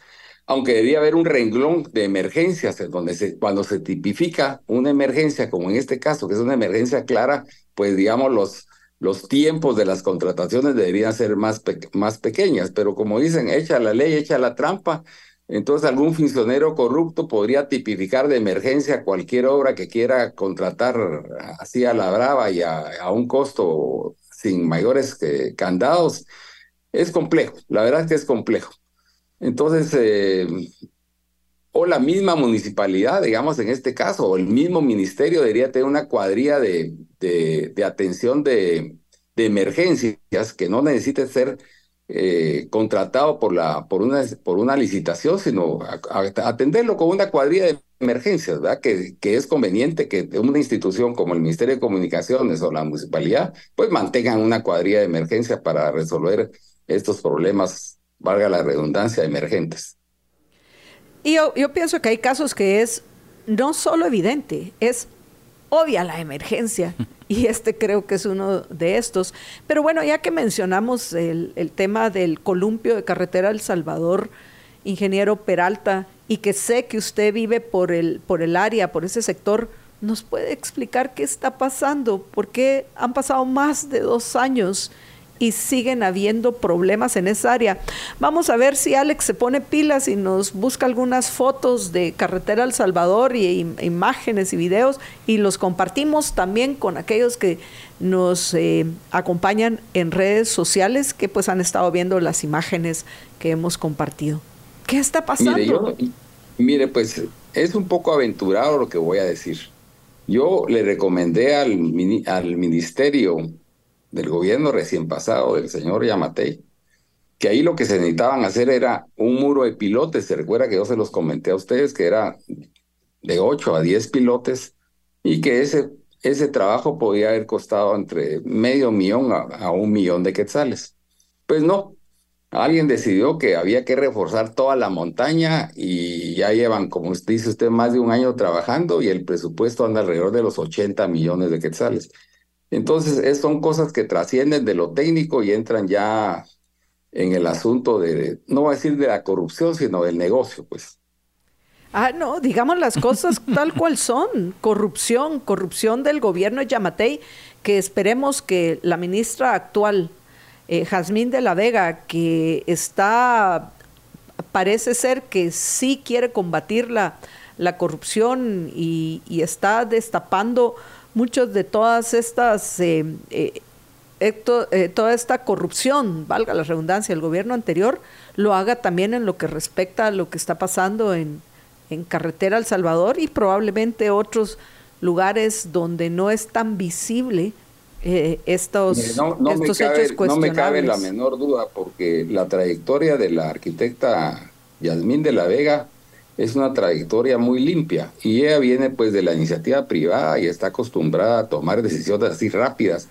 Aunque debería haber un renglón de emergencias en donde se, cuando se tipifica una emergencia, como en este caso, que es una emergencia clara, pues digamos los, los tiempos de las contrataciones deberían ser más, más pequeñas, pero como dicen, echa la ley, echa la trampa, entonces algún funcionario corrupto podría tipificar de emergencia cualquier obra que quiera contratar así a la brava y a un costo sin mayores eh, candados, es complejo, la verdad es que es complejo. Entonces, eh, o la misma municipalidad, digamos en este caso, o el mismo ministerio debería tener una cuadrilla de, de, atención de, de, emergencias que no necesite ser eh, contratado por, la, por, una, por una licitación, sino atenderlo con una cuadrilla de emergencias, ¿verdad? Que, que es conveniente que una institución como el Ministerio de Comunicaciones o la municipalidad, pues mantengan una cuadrilla de emergencia para resolver estos problemas, valga la redundancia, emergentes. Y yo, yo pienso que hay casos que es no solo evidente, es obvia la emergencia. Y este creo que es uno de estos. Pero bueno, ya que mencionamos el, el tema del columpio de carretera El Salvador, ingeniero Peralta, y que sé que usted vive por el, por el área, por ese sector, ¿nos puede explicar qué está pasando? ¿Por qué han pasado más de dos años y siguen habiendo problemas en esa área? Vamos a ver si Alex se pone pilas y nos busca algunas fotos de Carretera El Salvador y imágenes y videos y los compartimos también con aquellos que nos eh, acompañan en redes sociales que pues han estado viendo las imágenes que hemos compartido. ¿Qué está pasando? Mire, pues es un poco aventurado lo que voy a decir. Yo le recomendé al, al ministerio del gobierno recién pasado, del señor Yamatei, que ahí lo que se necesitaban hacer era un muro de pilotes. Se recuerda que yo se los comenté a ustedes que era de 8 a 10 pilotes y que ese, ese trabajo podía haber costado entre medio millón a, a un millón de quetzales. Pues no, Alguien decidió que había que reforzar toda la montaña y ya llevan, como dice usted, más de un año trabajando y el presupuesto anda alrededor de los 80 millones de quetzales. Entonces, son cosas que trascienden de lo técnico y entran ya en el asunto de, no voy a decir de la corrupción, sino del negocio, pues. Ah, no, digamos las cosas tal cual son. Corrupción, corrupción del gobierno de Yamatei, que esperemos que la ministra actual eh, Jazmín de la Vega, que está, parece ser que sí quiere combatir la, la corrupción y, está destapando muchos de todas estas, eh, eh, eh, toda esta corrupción, valga la redundancia, el gobierno anterior, lo haga también en lo que respecta a lo que está pasando en, en Carretera El Salvador y probablemente otros lugares donde no es tan visible eh, estos, no, me cabe, No me cabe la menor duda, porque la trayectoria de la arquitecta Yasmín de la Vega es una trayectoria muy limpia y ella viene pues de la iniciativa privada y está acostumbrada a tomar decisiones así rápidas.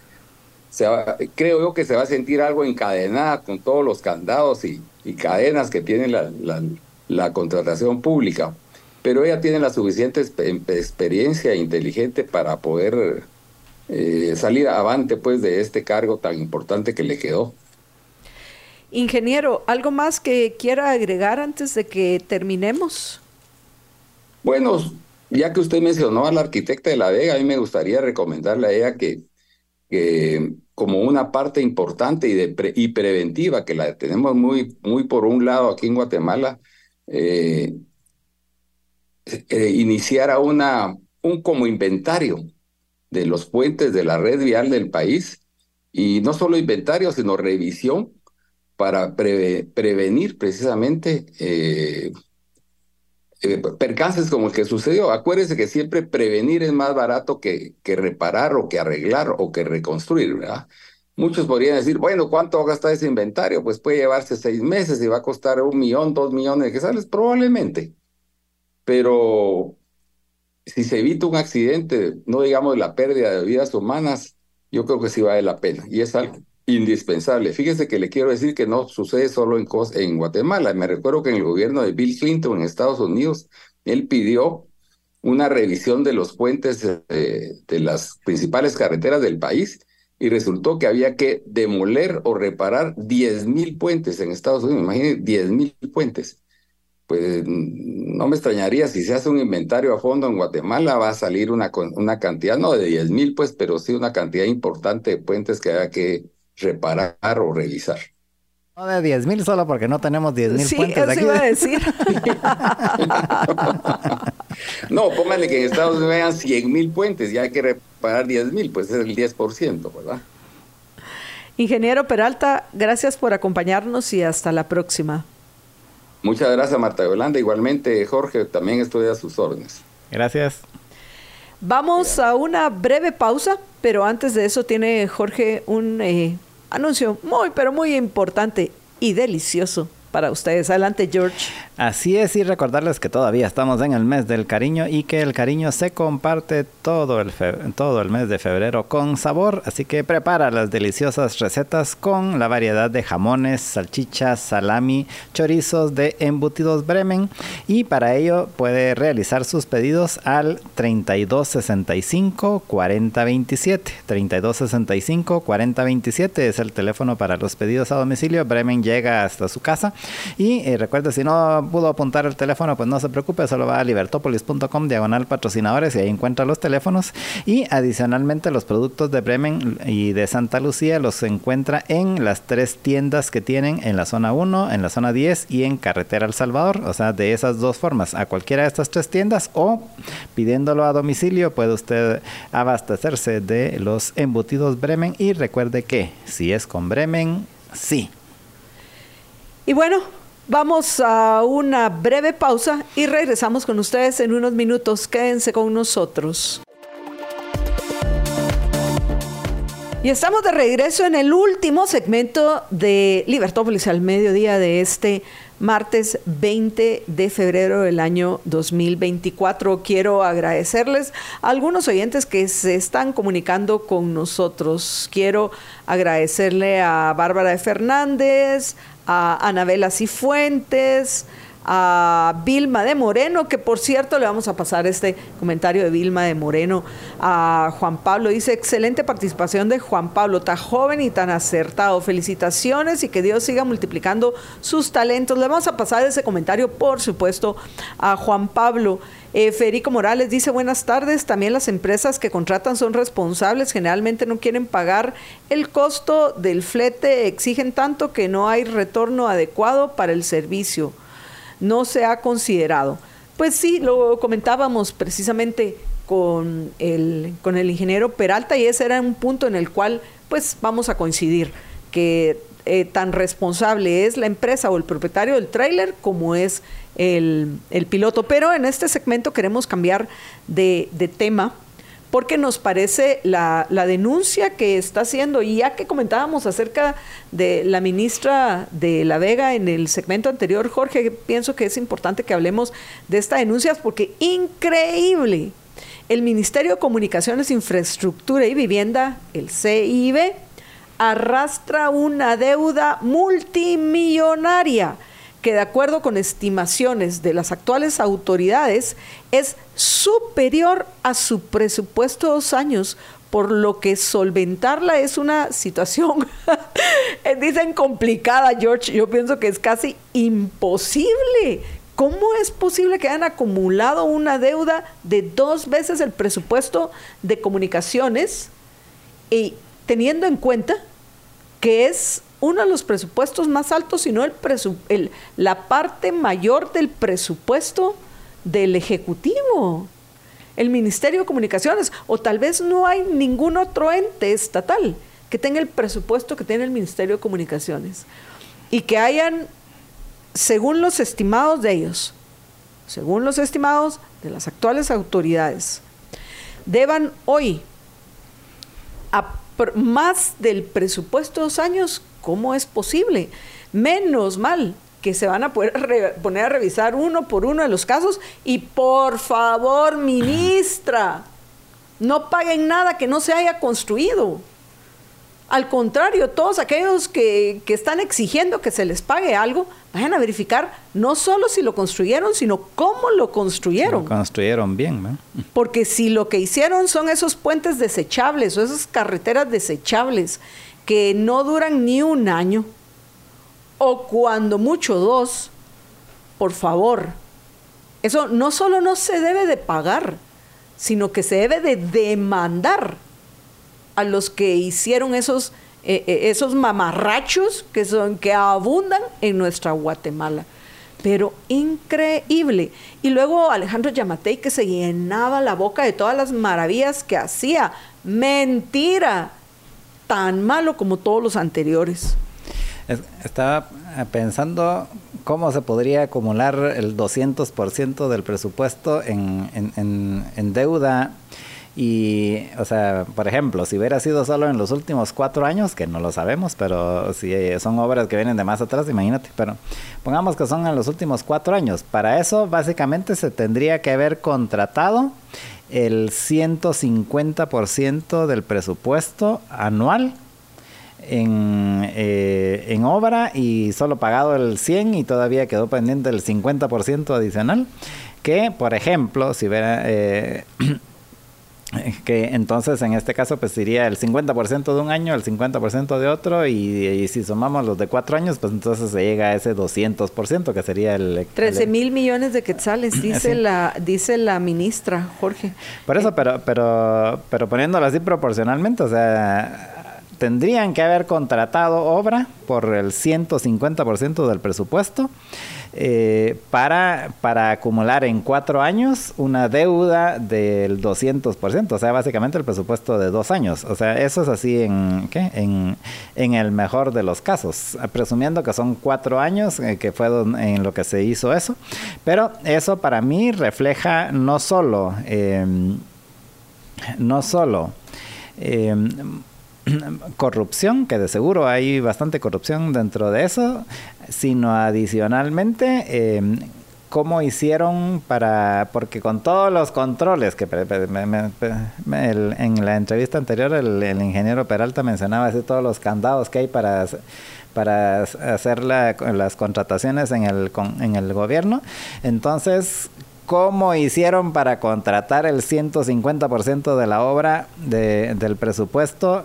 Se creo yo que se va a sentir algo encadenada con todos los candados y, cadenas que tiene la, la, contratación pública, pero ella tiene la suficiente experiencia inteligente para poder eh, salir avante pues de este cargo tan importante que le quedó. Ingeniero, ¿algo más que quiera agregar antes de que terminemos? Bueno, ya que usted mencionó a la arquitecta de la Vega, a mí me gustaría recomendarle a ella que, que como una parte importante y, de y preventiva, que la tenemos muy, muy por un lado aquí en Guatemala, eh, eh, iniciara una, un como inventario de los puentes de la red vial del país y no solo inventario, sino revisión para prevenir precisamente eh, eh, percances como el que sucedió. Acuérdense que siempre prevenir es más barato que, que reparar o que arreglar o que reconstruir, ¿verdad? Muchos podrían decir, bueno, ¿cuánto va a gastar ese inventario? Pues puede llevarse seis meses y va a costar un millón, dos millones de quetzales, probablemente. Pero si se evita un accidente, no digamos la pérdida de vidas humanas, yo creo que sí vale la pena. Y es algo indispensable. Fíjese que le quiero decir que no sucede solo en, Guatemala. Me recuerdo que en el gobierno de Bill Clinton en Estados Unidos, él pidió una revisión de los puentes eh, de las principales carreteras del país y resultó que había que demoler o reparar 10.000 puentes en Estados Unidos. Imagínense, 10.000 puentes. Pues no me extrañaría si se hace un inventario a fondo en Guatemala, va a salir una, una cantidad, no de 10.000 pues, pero sí una cantidad importante de puentes que haya que reparar o revisar. No de 10 mil solo porque no tenemos 10 mil sí, puentes eso aquí. iba a decir. no, pónganle que en Estados Unidos vean 100 mil puentes y hay que reparar 10 mil, pues es el 10%, ¿verdad? Ingeniero Peralta, gracias por acompañarnos y hasta la próxima. Muchas gracias, Marta Yolanda. Igualmente, Jorge, también estoy a sus órdenes. Gracias. Vamos a una breve pausa, pero antes de eso tiene Jorge un eh, anuncio muy, pero muy importante y delicioso para ustedes. Adelante, George. Así es, y recordarles que todavía estamos en el mes del cariño y que el cariño se comparte todo el, todo el mes de febrero con sabor. Así que prepara las deliciosas recetas con la variedad de jamones, salchichas, salami, chorizos de embutidos Bremen. Y para ello puede realizar sus pedidos al 3265 4027. 3265 4027 es el teléfono para los pedidos a domicilio. Bremen llega hasta su casa. Y eh, recuerde, si no pudo apuntar el teléfono, pues no se preocupe, solo va a libertopolis.com diagonal patrocinadores y ahí encuentra los teléfonos. Y adicionalmente los productos de Bremen y de Santa Lucía los encuentra en las tres tiendas que tienen en la zona 1, en la zona 10 y en Carretera El Salvador. O sea, de esas dos formas, a cualquiera de estas tres tiendas o pidiéndolo a domicilio puede usted abastecerse de los embutidos Bremen y recuerde que si es con Bremen, sí. Y bueno, Vamos a una breve pausa y regresamos con ustedes en unos minutos. Quédense con nosotros. Y estamos de regreso en el último segmento de Libertópolis al mediodía de este martes 20 de febrero del año 2024. Quiero agradecerles a algunos oyentes que se están comunicando con nosotros. Quiero agradecerle a Bárbara de Fernández, a Anabela Cifuentes, a Vilma de Moreno, que por cierto le vamos a pasar este comentario de Vilma de Moreno a Juan Pablo. Dice, excelente participación de Juan Pablo, tan joven y tan acertado. Felicitaciones y que Dios siga multiplicando sus talentos. Le vamos a pasar ese comentario, por supuesto, a Juan Pablo. Eh, Federico Morales dice buenas tardes, también las empresas que contratan son responsables, generalmente no quieren pagar el costo del flete, exigen tanto que no hay retorno adecuado para el servicio, no se ha considerado. Pues sí, lo comentábamos precisamente con el, con el ingeniero Peralta y ese era un punto en el cual pues vamos a coincidir, que eh, tan responsable es la empresa o el propietario del tráiler como es el, piloto. Pero en este segmento queremos cambiar de, tema porque nos parece la, denuncia que está haciendo, y ya que comentábamos acerca de la ministra de La Vega en el segmento anterior, Jorge, pienso que es importante que hablemos de esta denuncia porque increíble. El Ministerio de Comunicaciones, Infraestructura y Vivienda, el CIB, arrastra una deuda multimillonaria que de acuerdo con estimaciones de las actuales autoridades es superior a su presupuesto de dos años, por lo que solventarla es una situación, dicen complicada, George, yo pienso que es casi imposible. ¿Cómo es posible que hayan acumulado una deuda de dos veces el presupuesto de comunicaciones y teniendo en cuenta que es uno de los presupuestos más altos, sino el, la parte mayor del presupuesto del Ejecutivo, el Ministerio de Comunicaciones, o tal vez no hay ningún otro ente estatal que tenga el presupuesto que tiene el Ministerio de Comunicaciones. Y que hayan, según los estimados de ellos, según los estimados de las actuales autoridades, deban hoy a más del presupuesto de dos años, ¿cómo es posible? Menos mal que se van a poder poner a revisar uno por uno de los casos y por favor, ministra, no paguen nada que no se haya construido. Al contrario, todos aquellos que, están exigiendo que se les pague algo, vayan a verificar no solo si lo construyeron, sino cómo lo construyeron. Lo construyeron bien, ¿no? Porque si lo que hicieron son esos puentes desechables o esas carreteras desechables que no duran ni un año, o cuando mucho dos, por favor, eso no solo no se debe de pagar, sino que se debe de demandar a los que hicieron esos, eh, eh, esos mamarrachos que, son, que abundan en nuestra Guatemala. Pero increíble. Y luego Alejandro Yamatei que se llenaba la boca de todas las maravillas que hacía. Mentira. Tan malo como todos los anteriores. Estaba pensando cómo se podría acumular el 200% del presupuesto en, en, en deuda y, o sea, por ejemplo, si hubiera sido solo en los últimos cuatro años, que no lo sabemos, pero si son obras que vienen de más atrás, imagínate, pero pongamos que son en los últimos cuatro años. Para eso, básicamente, se tendría que haber contratado el 150% del presupuesto anual en, eh, en, obra y solo pagado el 100 y todavía quedó pendiente el 50% adicional. Que, por ejemplo, si hubiera... Eh, que entonces en este caso pues sería el 50% de un año, el 50% de otro y, si sumamos los de cuatro años pues entonces se llega a ese 200% que sería el... 13 mil millones de quetzales, dice, la, dice la ministra Jorge. Por eso, pero, pero, pero poniéndolo así proporcionalmente, o sea tendrían que haber contratado obra por el 150% del presupuesto eh, para, para acumular en cuatro años una deuda del 200%, o sea, básicamente el presupuesto de dos años. O sea, eso es así en, ¿qué? en, en el mejor de los casos, presumiendo que son cuatro años eh, que fue en lo que se hizo eso. Pero eso para mí refleja no solo, em, no solo, em, corrupción, que de seguro hay bastante corrupción dentro de eso, sino adicionalmente eh, cómo hicieron para, porque con todos los controles que en la entrevista anterior el, ingeniero Peralta mencionaba así todos los candados que hay para para hacer las contrataciones en el, en el gobierno. Entonces, ¿cómo hicieron para contratar el 150% de la obra de, del presupuesto?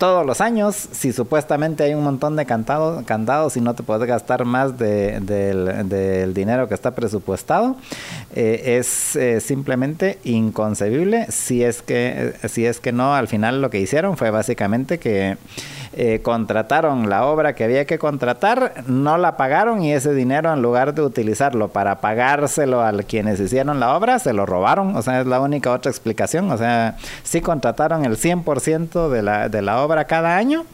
Todos los años, si supuestamente hay un montón de cantados, candados y no te puedes gastar más del, dinero que está presupuestado, eh, es eh, simplemente inconcebible si es que si es que no al final lo que hicieron fue básicamente que eh, contrataron la obra que había que contratar, no la pagaron y ese dinero en lugar de utilizarlo para pagárselo a quienes hicieron la obra, se lo robaron. O sea, es la única otra explicación. O sea, sí contrataron el 100% de la, de la obra cada año,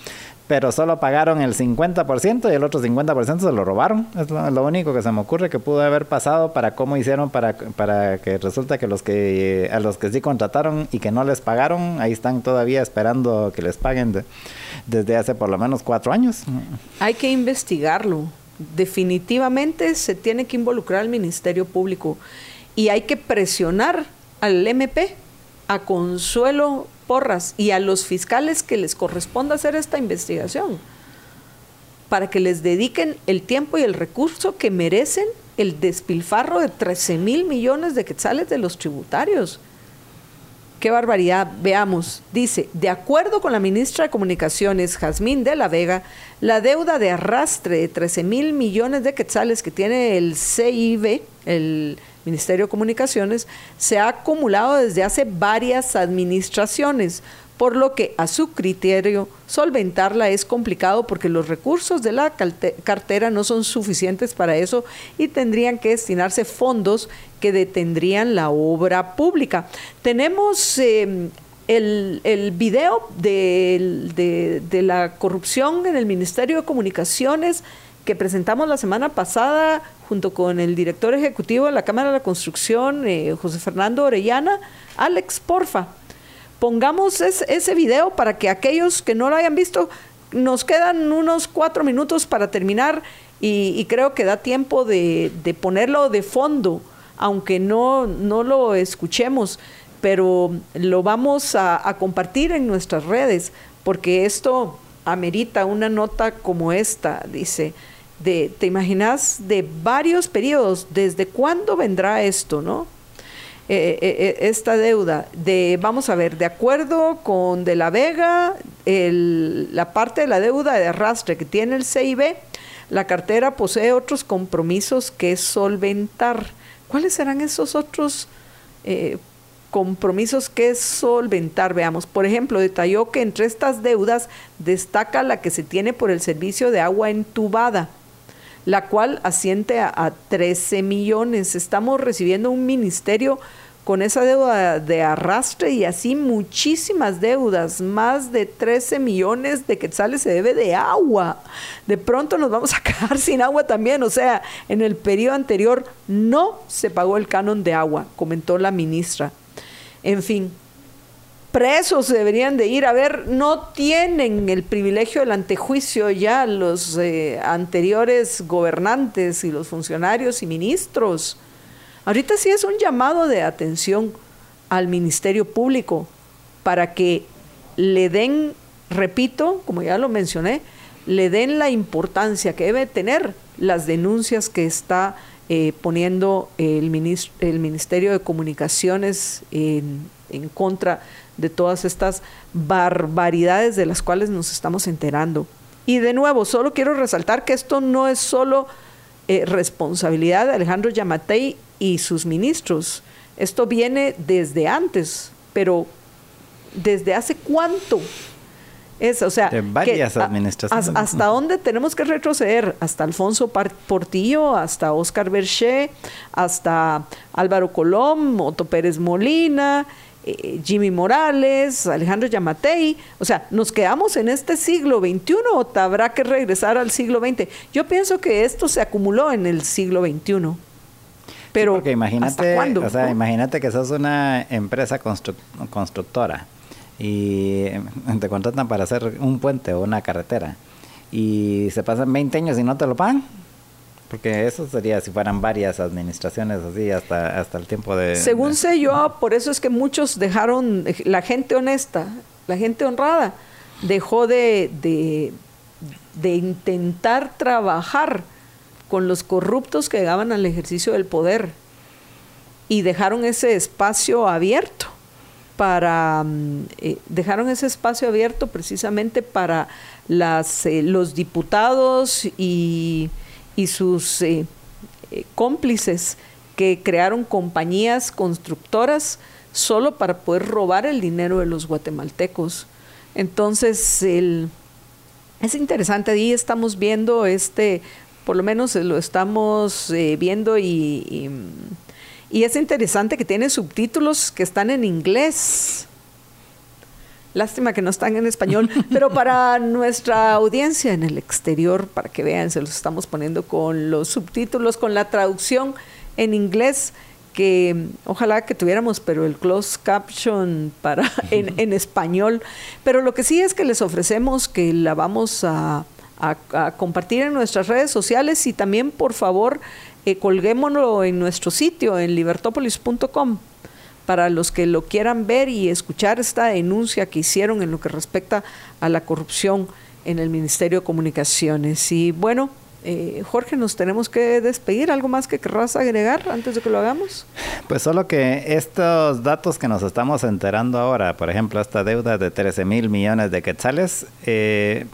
pero solo pagaron el 50% y el otro 50% se lo robaron. Es lo, único que se me ocurre que pudo haber pasado para cómo hicieron para, para que resulta que los que a los que sí contrataron y que no les pagaron, ahí están todavía esperando que les paguen desde hace por lo menos cuatro años. Hay que investigarlo. Definitivamente se tiene que involucrar al Ministerio Público y hay que presionar al MP, a Consuelo Porras y a los fiscales que les corresponda hacer esta investigación para que les dediquen el tiempo y el recurso que merecen el despilfarro de 13 mil millones de quetzales de los tributarios. Qué barbaridad. Veamos. Dice, de acuerdo con la ministra de Comunicaciones, Jazmín de la Vega, la deuda de arrastre de 13 mil millones de quetzales que tiene el CIB, el Ministerio de Comunicaciones, se ha acumulado desde hace varias administraciones, por lo que a su criterio solventarla es complicado porque los recursos de la cartera no son suficientes para eso y tendrían que destinarse fondos que detendrían la obra pública. Tenemos em, el, el, video de, de la corrupción en el Ministerio de Comunicaciones que presentamos la semana pasada junto con el director ejecutivo de la Cámara de la Construcción, eh, José Fernando Orellana. Alex, porfa, pongamos ese video para que aquellos que no lo hayan visto, nos quedan unos cuatro minutos para terminar y, creo que da tiempo de, ponerlo de fondo, aunque no, no lo escuchemos, pero lo vamos a, a compartir en nuestras redes, porque esto amerita una nota como esta, dice de, ¿te imaginas? De varios periodos, ¿desde cuándo vendrá esto, no? Eh, eh, eh, esta deuda de, vamos a ver, de acuerdo con De la Vega, la parte de la deuda de arrastre que tiene el CIB, la cartera posee otros compromisos que solventar. ¿Cuáles serán esos otros compromisos que solventar? Veamos, por ejemplo, detalló que entre estas deudas destaca la que se tiene por el servicio de agua entubada la cual asiente a, 13 millones. Estamos recibiendo un ministerio con esa deuda de arrastre y así muchísimas deudas, más de 13 millones de quetzales se debe de agua. De pronto nos vamos a quedar sin agua también, o sea, en el periodo anterior no se pagó el canon de agua, comentó la ministra. En fin, presos deberían de ir a ver, no tienen el privilegio del antejuicio ya los eh, anteriores gobernantes y los funcionarios y ministros. Ahorita sí es un llamado de atención al Ministerio Público para que le den, repito, como ya lo mencioné, le den la importancia que debe tener las denuncias que está eh, poniendo el, el Ministerio de Comunicaciones en, en contra de todas estas barbaridades de las cuales nos estamos enterando. Y de nuevo, solo quiero resaltar que esto no es solo eh, responsabilidad de Alejandro Yamatei y sus ministros. Esto viene desde antes, pero ¿desde hace cuánto? Es, o sea, de varias administraciones. ¿Hasta dónde tenemos que retroceder? Hasta Alfonso Portillo, hasta Oscar Berché, hasta Álvaro Colón, Otto Pérez Molina, eh, Jimmy Morales, Alejandro Yamatei. O sea, ¿nos quedamos en este siglo XXI o habrá que regresar al siglo XX? Yo pienso que esto se acumuló en el siglo XXI. Pero, porque imagínate, O sea, imagínate que sos una empresa constructora y te contratan para hacer un puente o una carretera y se pasan 20 años y no te lo pagan. Porque eso sería si fueran varias administraciones así hasta, hasta el tiempo de... Según sé yo, por eso es que muchos dejaron, la gente honesta, la gente honrada, dejó de, de, intentar trabajar con los corruptos que llegaban al ejercicio del poder y dejaron ese espacio abierto para mm, eh, dejaron ese espacio abierto precisamente para las eh, los diputados y y sus eh, eh, cómplices que crearon compañías constructoras solo para poder robar el dinero de los guatemaltecos. Entonces, el, es interesante, ahí estamos viendo este, por lo menos lo estamos eh, viendo y, y es interesante que tiene subtítulos que están en inglés. Lástima que no están en español, pero para nuestra audiencia en el exterior, para que vean, se los estamos poniendo con los subtítulos, con la traducción en inglés que ojalá que tuviéramos, pero el closed caption para en, español. Pero lo que sí es que les ofrecemos que la vamos a, compartir en nuestras redes sociales y también, por favor, eh, colguémoslo en nuestro sitio en libertopolis.com para los que lo quieran ver y escuchar esta denuncia que hicieron en lo que respecta a la corrupción en el Ministerio de Comunicaciones. Y bueno, eh, Jorge, nos tenemos que despedir. ¿Algo más que querrás agregar antes de que lo hagamos? Pues solo que estos datos que nos estamos enterando ahora, por ejemplo, esta deuda de 13 mil millones de quetzales, eh,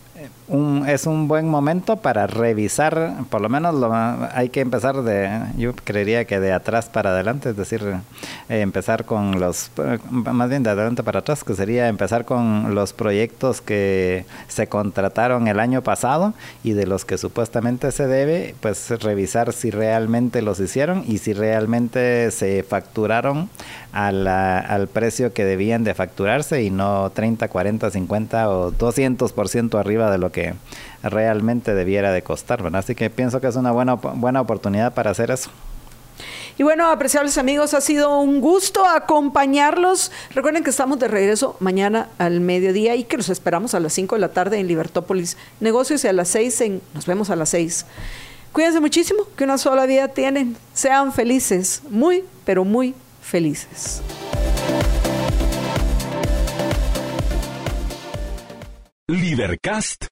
es un buen momento para revisar, por lo menos lo, hay que empezar de, yo creería que de atrás para adelante, es decir, eh, empezar con los, más bien de adelante para atrás, que sería empezar con los proyectos que se contrataron el año pasado y de los que supuestamente se debe, pues revisar si realmente los hicieron y si realmente se facturaron al precio que debían de facturarse y no 30, 40, 50 o 200% arriba de lo que realmente debiera de costar, ¿verdad? Así que pienso que es una buena, buena oportunidad para hacer eso. Y bueno, apreciables amigos, ha sido un gusto acompañarlos. Recuerden que estamos de regreso mañana al mediodía y que los esperamos a las 5 de la tarde en Libertópolis Negocios y a las 6 en... Nos vemos a las 6. Cuídense muchísimo, que una sola vida tienen. Sean felices, muy, pero muy felices. Libercast